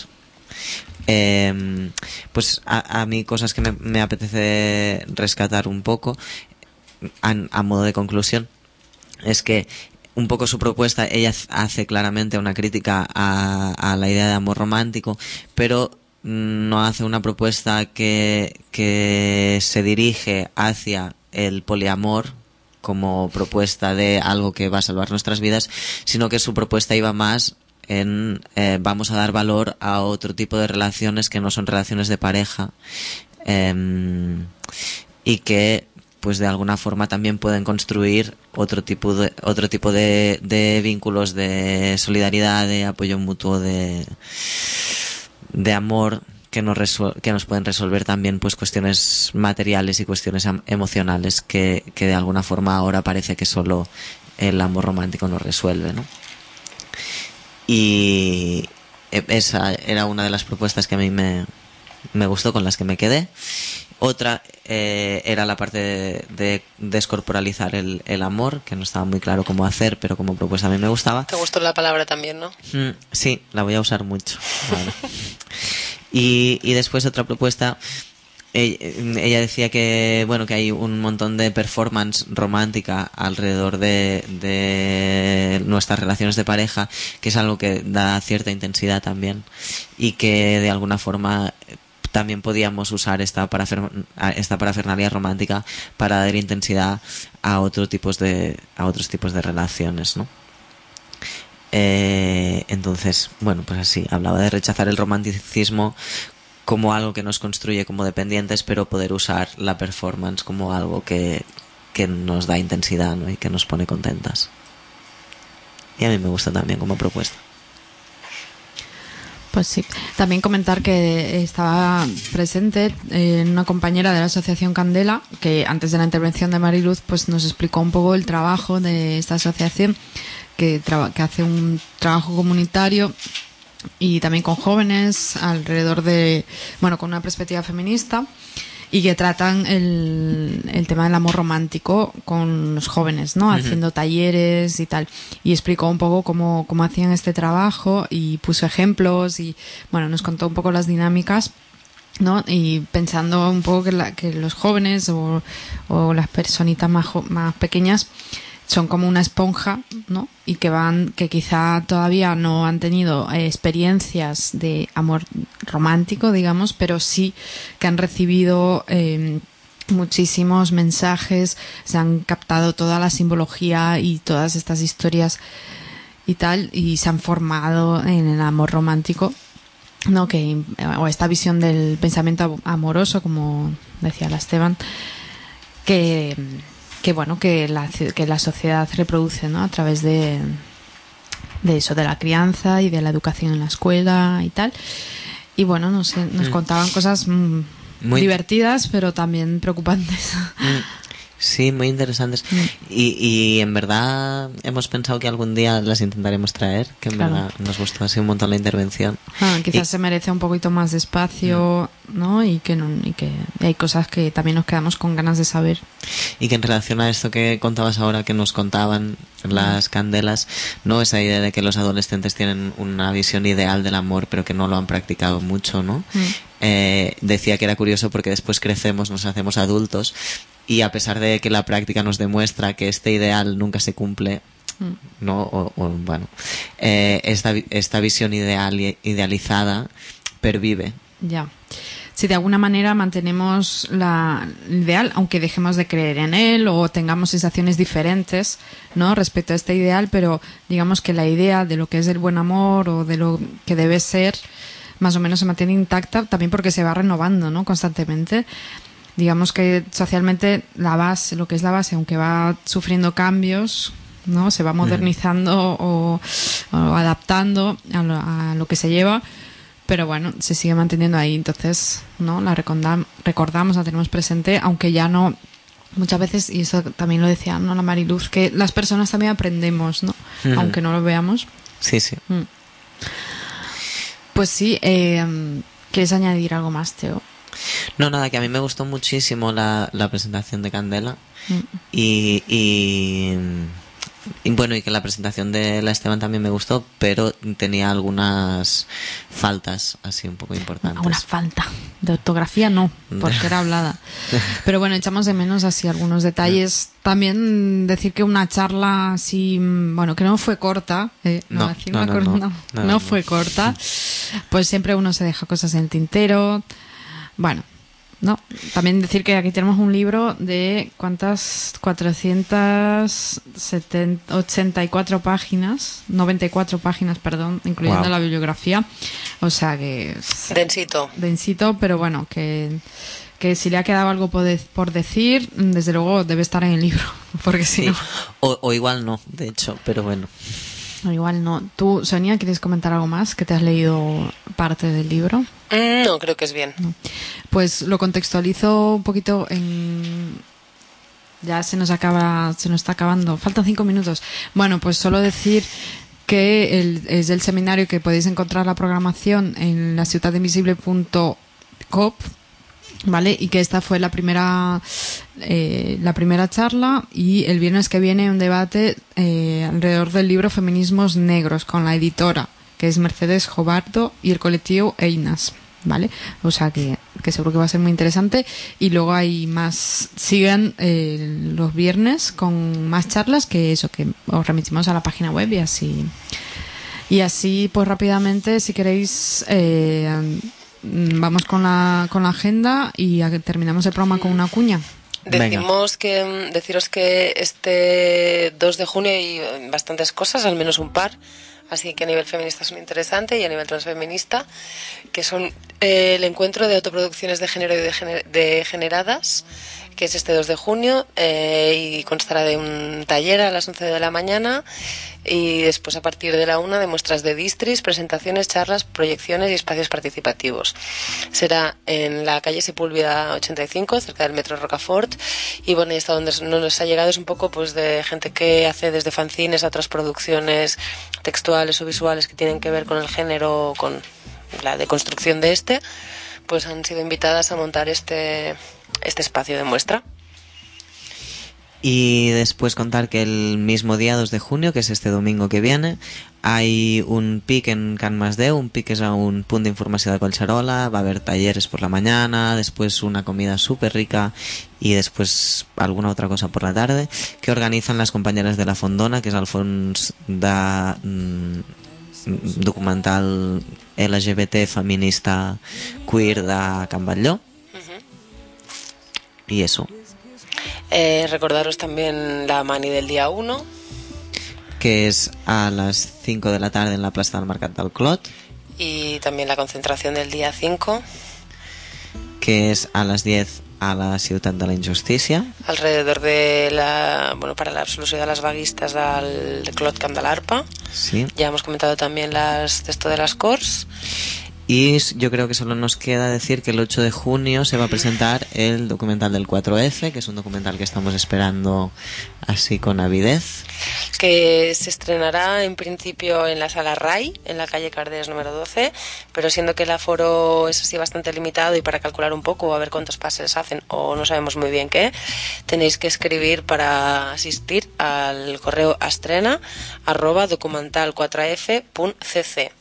S3: Eh, pues a, a mí cosas que me, me apetece rescatar un poco a, modo de conclusión es que un poco su propuesta, ella hace claramente una crítica a, la idea de amor romántico, pero no hace una propuesta que, que se dirige hacia el poliamor como propuesta de algo que va a salvar nuestras vidas, sino que su propuesta iba más en eh, vamos a dar valor a otro tipo de relaciones que no son relaciones de pareja em, y que pues de alguna forma también pueden construir otro tipo de otro tipo de, vínculos de solidaridad de apoyo mutuo de de amor que nos resol- que nos pueden resolver también pues cuestiones materiales y cuestiones emocionales que, que de alguna forma ahora parece que solo el amor romántico nos resuelve ¿no? y e- esa era una de las propuestas que a mí me, me gustó con las que me quedé otra eh, era la parte de, de descorporalizar el, el amor que no estaba muy claro cómo hacer pero como propuesta a mí me gustaba
S2: Te gustó la palabra también, ¿no?
S3: Mm, sí, la voy a usar mucho. Vale. y, y después otra propuesta. eh, Ella decía que bueno que hay un montón de performance romántica alrededor de, de nuestras relaciones de pareja, que es algo que da cierta intensidad también y que de alguna forma también podíamos usar esta, parafer- esta parafernalia romántica para dar intensidad a otros tipos de a otros tipos de relaciones, ¿no? Eh, entonces, bueno, pues así, hablaba de rechazar el romanticismo como algo que nos construye como dependientes, pero poder usar la performance como algo que, que nos da intensidad ¿no? y que nos pone contentas. Y a mí me gusta también como propuesta.
S1: Pues. También comentar que estaba presente eh, una compañera de la Asociación Candela, que antes de la intervención de Mariluz, pues nos explicó un poco el trabajo de esta asociación, que, que hace un trabajo comunitario y también con jóvenes alrededor de, bueno, con una perspectiva feminista y que tratan el, el tema del amor romántico con los jóvenes, ¿no? Haciendo talleres y tal. Y explicó un poco cómo, cómo hacían este trabajo y puso ejemplos y, bueno, nos contó un poco las dinámicas. ¿no? Y pensando un poco que, la- que los jóvenes o, o las personitas más, jo- más pequeñas son como una esponja, ¿no? Y que van, que quizá todavía no han tenido eh, experiencias de amor romántico, digamos, pero sí que han recibido eh, muchísimos mensajes, se han captado toda la simbología y todas estas historias y tal, y se han formado en el amor romántico, ¿no? Que, o esta visión del pensamiento amoroso, como decía la Esteban, que, que bueno, que la, que la sociedad reproduce, ¿no? A través de, de eso, de la crianza y de la educación en la escuela y tal. Y bueno, no sé, nos
S3: Mm.
S1: contaban cosas mm,
S3: Muy-
S1: divertidas, pero también preocupantes.
S3: Mm, Sí, muy interesantes. Y, y en verdad hemos pensado que algún día las intentaremos traer, que en
S1: Claro.
S3: verdad nos gustó así un montón la intervención.
S1: Ah, quizás
S3: Y-
S1: se merece un poquito más de espacio, ¿no? Y que, no, y que hay cosas que también nos quedamos con ganas de saber.
S3: Y que en relación a esto que contabas ahora, que nos contaban las candelas, ¿no? Esa idea de que los adolescentes tienen una visión ideal del amor, pero que no lo han practicado mucho, ¿no? Eh, decía que era curioso porque después crecemos, nos hacemos adultos, y a pesar de que la práctica nos demuestra que este ideal nunca se cumple,
S1: Mm.
S3: ¿no? O, o, bueno, eh, esta, esta visión ideal, idealizada pervive.
S1: Ya. Si de alguna manera mantenemos la ideal, aunque dejemos de creer en él o tengamos sensaciones diferentes, ¿no? Respecto a este ideal, pero digamos que la idea de lo que es el buen amor o de lo que debe ser, más o menos se mantiene intacta, también porque se va renovando, ¿no? Constantemente. Digamos que socialmente la base, lo que es la base, aunque va sufriendo cambios, ¿no? Se va modernizando o, o adaptando a lo, a lo que se lleva, pero bueno, se sigue manteniendo ahí. Entonces, ¿no? La recordam- recordamos, la tenemos presente, aunque ya no. Muchas veces, y eso también lo decía ¿no? la Mariluz, que las personas también aprendemos, ¿no? Aunque no lo veamos.
S3: Sí, sí.
S1: Mm. Pues sí, eh, ¿quieres añadir algo más, Teo?
S3: No, nada, que a mí me gustó muchísimo la, la presentación de Candela
S1: Mm.
S3: y, y y bueno, y que la presentación de la Esteban también me gustó, pero tenía algunas faltas así un poco importantes.
S1: Una falta de ortografía no, porque era hablada. Pero bueno, echamos de menos así algunos detalles. También decir que una charla así, bueno, que no fue corta, eh, no
S3: no.
S1: fue corta. Pues siempre uno se deja cosas en el tintero. Bueno, no. También decir que aquí tenemos un libro de cuántas 484 páginas, 94 páginas, perdón, incluyendo
S2: Wow.
S1: la bibliografía. O sea que es
S2: Densito.
S1: densito, pero bueno, que, que si le ha quedado algo por, de- por decir, desde luego debe estar en el libro, porque si
S3: Sí.
S1: no,
S3: O, o igual no, de hecho, pero bueno.
S1: No, igual no. Tú, Sonia, ¿quieres comentar algo más? Que te has leído parte del libro.
S2: Mm, No, creo que es bien.
S1: Pues lo contextualizo un poquito en... Ya se nos acaba, se nos está acabando. Faltan cinco minutos. Bueno, pues solo decir que el, es el seminario que podéis encontrar la programación en la ciudadinvisible.cop, ¿vale? Y que esta fue la primera, eh, la primera charla y el viernes que viene un debate eh, alrededor del libro Feminismos Negros con la editora, que es Mercedes Jobardo y el colectivo Einas. ¿Vale? O sea que, que seguro que va a ser muy interesante. Y luego hay más. Sigan eh, los viernes con más charlas que eso, que os remitimos a la página web y así. Y así, pues rápidamente, si queréis, eh, vamos con la, con la agenda y a- terminamos el programa con una cuña.
S2: Decimos que mm, deciros que este 2 de junio hay eh, bastantes cosas, al menos un par, así que a nivel feminista son interesantes y a nivel transfeminista, que son eh, el encuentro de autoproducciones de género y de gener- degeneradas, que es este 2 de junio eh, y constará de un taller a las 11 de la mañana y después a partir de la 1 de muestras de distris, presentaciones, charlas, proyecciones y espacios participativos. Será en la calle Sepúlveda 85, cerca del metro Rocafort. Y bueno, y hasta donde no nos ha llegado es un poco pues de gente que hace desde fanzines a otras producciones textuales o visuales que tienen que ver con el género, con la deconstrucción de este, pues han sido invitadas a montar este, este espacio de muestra.
S3: Y después contar que el mismo día, 2 de junio, que es este domingo que viene, hay un PIC en Can un PIC es a un punt d'informació de Collserola, va a haber talleres por la mañana, después una comida súper rica y después alguna otra cosa por la tarde, que organizan las compañeras de la Fondona, que és el fons de mm, documental LGBT feminista queer de Can Batlló. Y eso.
S2: Eh, recordaros también la mani del día 1,
S3: que es a las 5 de la tarde en la Plaza del Mercat del Clot,
S2: y también la concentración del día 5
S3: que es a las 10 a la Ciutat de la Injustícia,
S2: alrededor de la bueno para la absolución de las vaguistas del Clot Camp de l'Arpa.
S3: sí.
S2: Ya hemos comentado también las esto de las Cors.
S3: Y yo creo que solo nos queda decir que el 8 de junio se va a presentar el documental del 4F, que es un documental que estamos esperando así con avidez.
S2: que se estrenará en principio en la sala RAI, en la calle Cardés número 12, pero siendo que el aforo es así bastante limitado y para calcular un poco, a ver cuántos pases hacen o no sabemos muy bien qué, tenéis que escribir para asistir al correo astrena arroba documental4f.cc.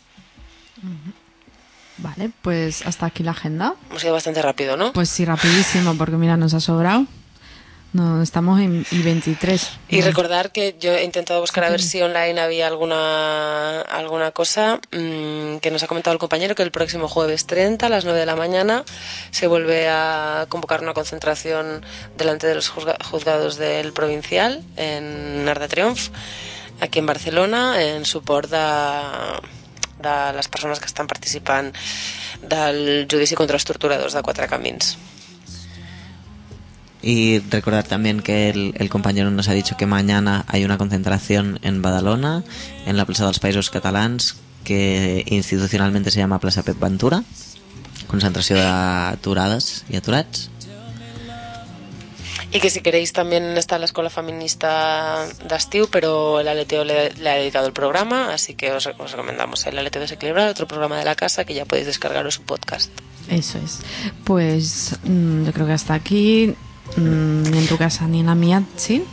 S1: Vale, pues hasta aquí la agenda.
S2: Hemos ido bastante rápido, ¿no?
S1: Pues sí, rapidísimo, porque mira, nos ha sobrado. No, estamos en I23.
S2: Y recordar que yo he intentado buscar a ver si online había alguna alguna cosa mm, que nos ha comentado el compañero que el próximo jueves 30 a las 9 de la mañana se vuelve a convocar una concentración delante de los juzga- juzgados del provincial en Arc de Triomf aquí en Barcelona en suport de, de les persones que estan participant del judici contra els torturadors de Quatre Camins.
S3: Y recordar también que el, el compañero nos ha dicho que mañana hay una concentración en Badalona, en la Plaza dels Països Catalans, que institucionalmente se llama Plaça Pep Ventura, concentració d'aturades i aturats.
S2: Y que si queréis también está la Escuela Feminista d'estiu, pero el Aleteo le, ha dedicado el programa, así que os, os recomendamos el Aleteo Desequilibrado, otro programa de la casa que ya podéis descargaros su podcast.
S1: Eso es. Pues mm, yo creo que hasta aquí. mm, ni en tu casa ni en la mía, ¿sí?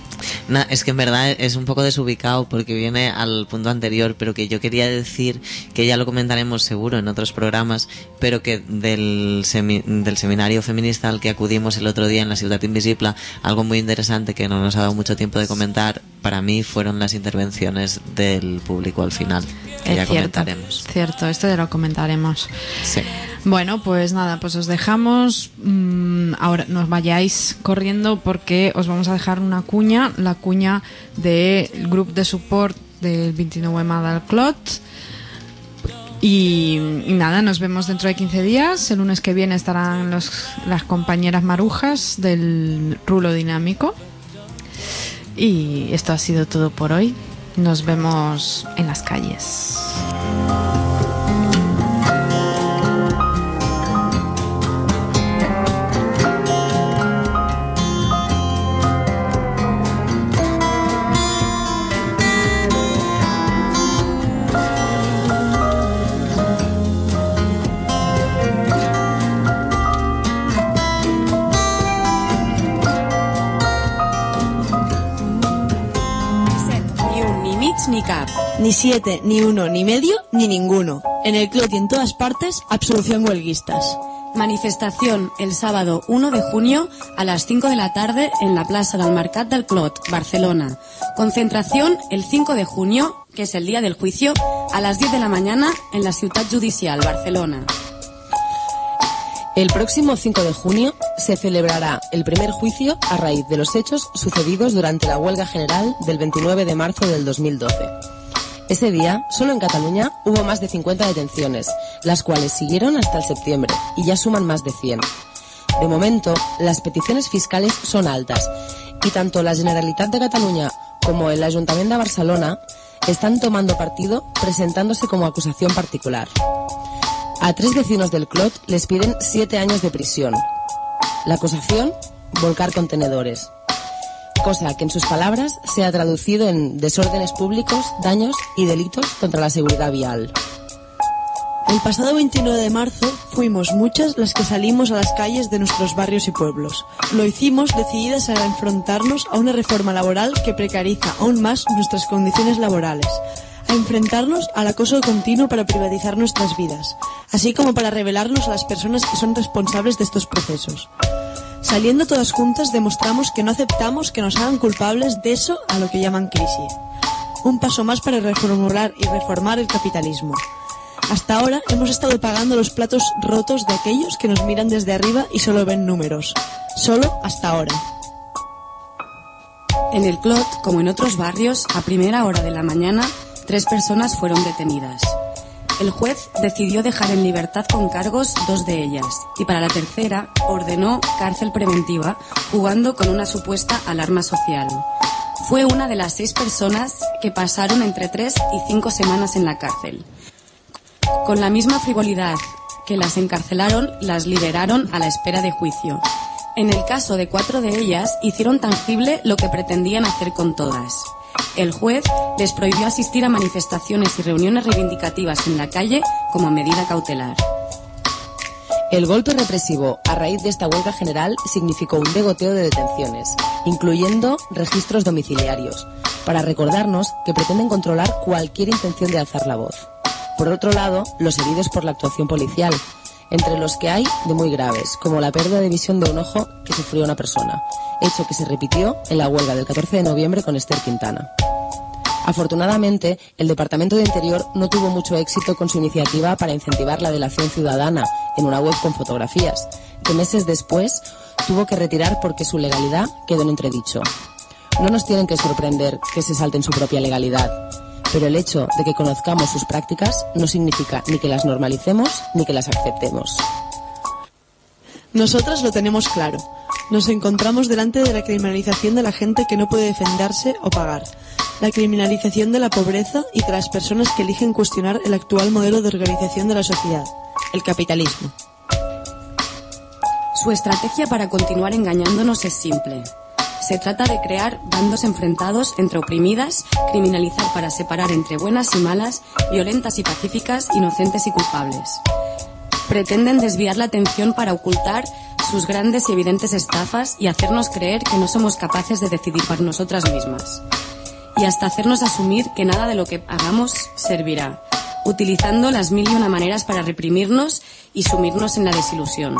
S3: Na- es que en verdad es un poco desubicado porque viene al punto anterior, pero que yo quería decir que ya lo comentaremos seguro en otros programas, pero que del, semi- del seminario feminista al que acudimos el otro día en la Ciudad Invisible, algo muy interesante que no nos ha dado mucho tiempo de comentar, para mí fueron las intervenciones del público al final, que
S1: Es
S3: ya
S1: cierto,
S3: comentaremos.
S1: Cierto, esto ya lo comentaremos.
S3: Sí.
S1: Bueno, pues nada, pues os dejamos. mm, ahora nos vayáis corriendo porque os vamos a dejar una cuña, la cuña del grupo de support del 29 del Clot. Y, nada, nos vemos dentro de 15 días. El lunes que viene estarán las compañeras marujas del rulo dinámico. Y esto ha sido todo por hoy. Nos vemos en las calles.
S11: Ni siete, ni uno, ni medio, ni ninguno. En el Clot y en todas partes, absolución huelguistas.
S12: Manifestación el sábado 1 de junio a las 5 de la tarde en la Plaza del Mercat del Clot, Barcelona. Concentración el 5 de junio, que es el día del juicio, a las 10 de la mañana en la Ciudad Judicial, Barcelona.
S13: El próximo 5 de junio se celebrará el primer juicio a raíz de los hechos sucedidos durante la huelga general del 29 de marzo del 2012. Ese día, solo en Cataluña, hubo más de 50 detenciones, las cuales siguieron hasta el septiembre y ya suman más de 100. De momento, las peticiones fiscales son altas y tanto la Generalitat de Cataluña como el Ayuntamiento de Barcelona están tomando partido presentándose como acusación particular. A tres vecinos del Clot les piden siete años de prisión. La acusación, volcar contenedores. Cosa que en sus palabras se ha traducido en desórdenes públicos, daños y delitos contra la seguridad vial.
S11: El pasado 29 de marzo fuimos muchas las que salimos a las calles de nuestros barrios y pueblos. Lo hicimos decididas a enfrentarnos a una reforma laboral que precariza aún más nuestras condiciones laborales, a enfrentarnos al acoso continuo para privatizar nuestras vidas, así como para revelarnos a las personas que son responsables de estos procesos. Saliendo todas juntas demostramos que no aceptamos que nos hagan culpables de eso a lo que llaman crisis. Un paso más para reformular y reformar el capitalismo. Hasta ahora hemos estado pagando los platos rotos de aquellos que nos miran desde arriba y solo ven números. Solo hasta ahora.
S12: En el Clot, como en otros barrios, a primera hora de la mañana, tres personas fueron detenidas. El juez decidió dejar en libertad con cargos dos de ellas y para la tercera ordenó cárcel preventiva jugando con una supuesta alarma social. Fue una de las seis personas que pasaron entre tres y cinco semanas en la cárcel. Con la misma frivolidad que las encarcelaron, las liberaron a la espera de juicio. En el caso de cuatro de ellas, hicieron tangible lo que pretendían hacer con todas. El juez les prohibió asistir a manifestaciones y reuniones reivindicativas en la calle como medida cautelar.
S13: El golpe represivo a raíz de esta huelga general significó un degoteo de detenciones, incluyendo registros domiciliarios, para recordarnos que pretenden controlar cualquier intención de alzar la voz. Por otro lado, los heridos por la actuación policial, entre los que hay de muy graves, como la pérdida de visión de un ojo que sufrió una persona, hecho que se repitió en la huelga del 14 de noviembre con Esther Quintana. Afortunadamente, el Departamento de Interior no tuvo mucho éxito con su iniciativa para incentivar la delación ciudadana en una web con fotografías, que meses después tuvo que retirar porque su legalidad quedó en entredicho. No nos tienen que sorprender que se salten su propia legalidad, pero el hecho de que conozcamos sus prácticas no significa ni que las normalicemos ni que las aceptemos.
S11: Nosotras lo tenemos claro. Nos encontramos delante de la criminalización de la gente que no puede defenderse o pagar, la criminalización de la pobreza y de las personas que eligen cuestionar el actual modelo de organización de la sociedad, el capitalismo.
S12: Su estrategia para continuar engañándonos es simple. Se trata de crear bandos enfrentados entre oprimidas, criminalizar para separar entre buenas y malas, violentas y pacíficas, inocentes y culpables. pretenden desviar la atención para ocultar sus grandes y evidentes estafas y hacernos creer que no somos capaces de decidir por nosotras mismas. Y hasta hacernos asumir que nada de lo que hagamos servirá, utilizando las mil y una maneras para reprimirnos y sumirnos en la desilusión.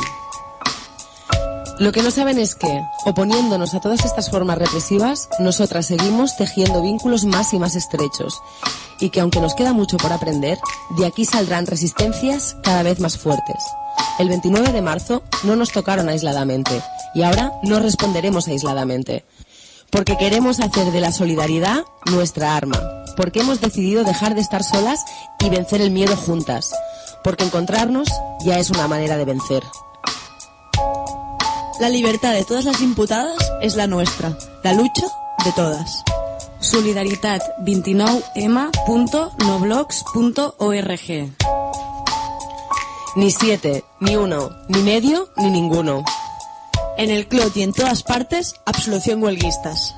S13: Lo que no saben es que, oponiéndonos a todas estas formas represivas, nosotras seguimos tejiendo vínculos más y más estrechos. Y que aunque nos queda mucho por aprender, de aquí saldrán resistencias cada vez más fuertes. El 29 de marzo no nos tocaron aisladamente y ahora no responderemos aisladamente. Porque queremos hacer de la solidaridad nuestra arma. Porque hemos decidido dejar de estar solas y vencer el miedo juntas. Porque encontrarnos ya es una manera de vencer.
S11: La libertad de todas las imputadas es la nuestra, la lucha de todas.
S12: Solidaritat 29ema.noblogs.org
S13: Ni siete, ni uno, ni medio, ni ninguno.
S11: En el CLOT y en todas partes, absolución huelguistas.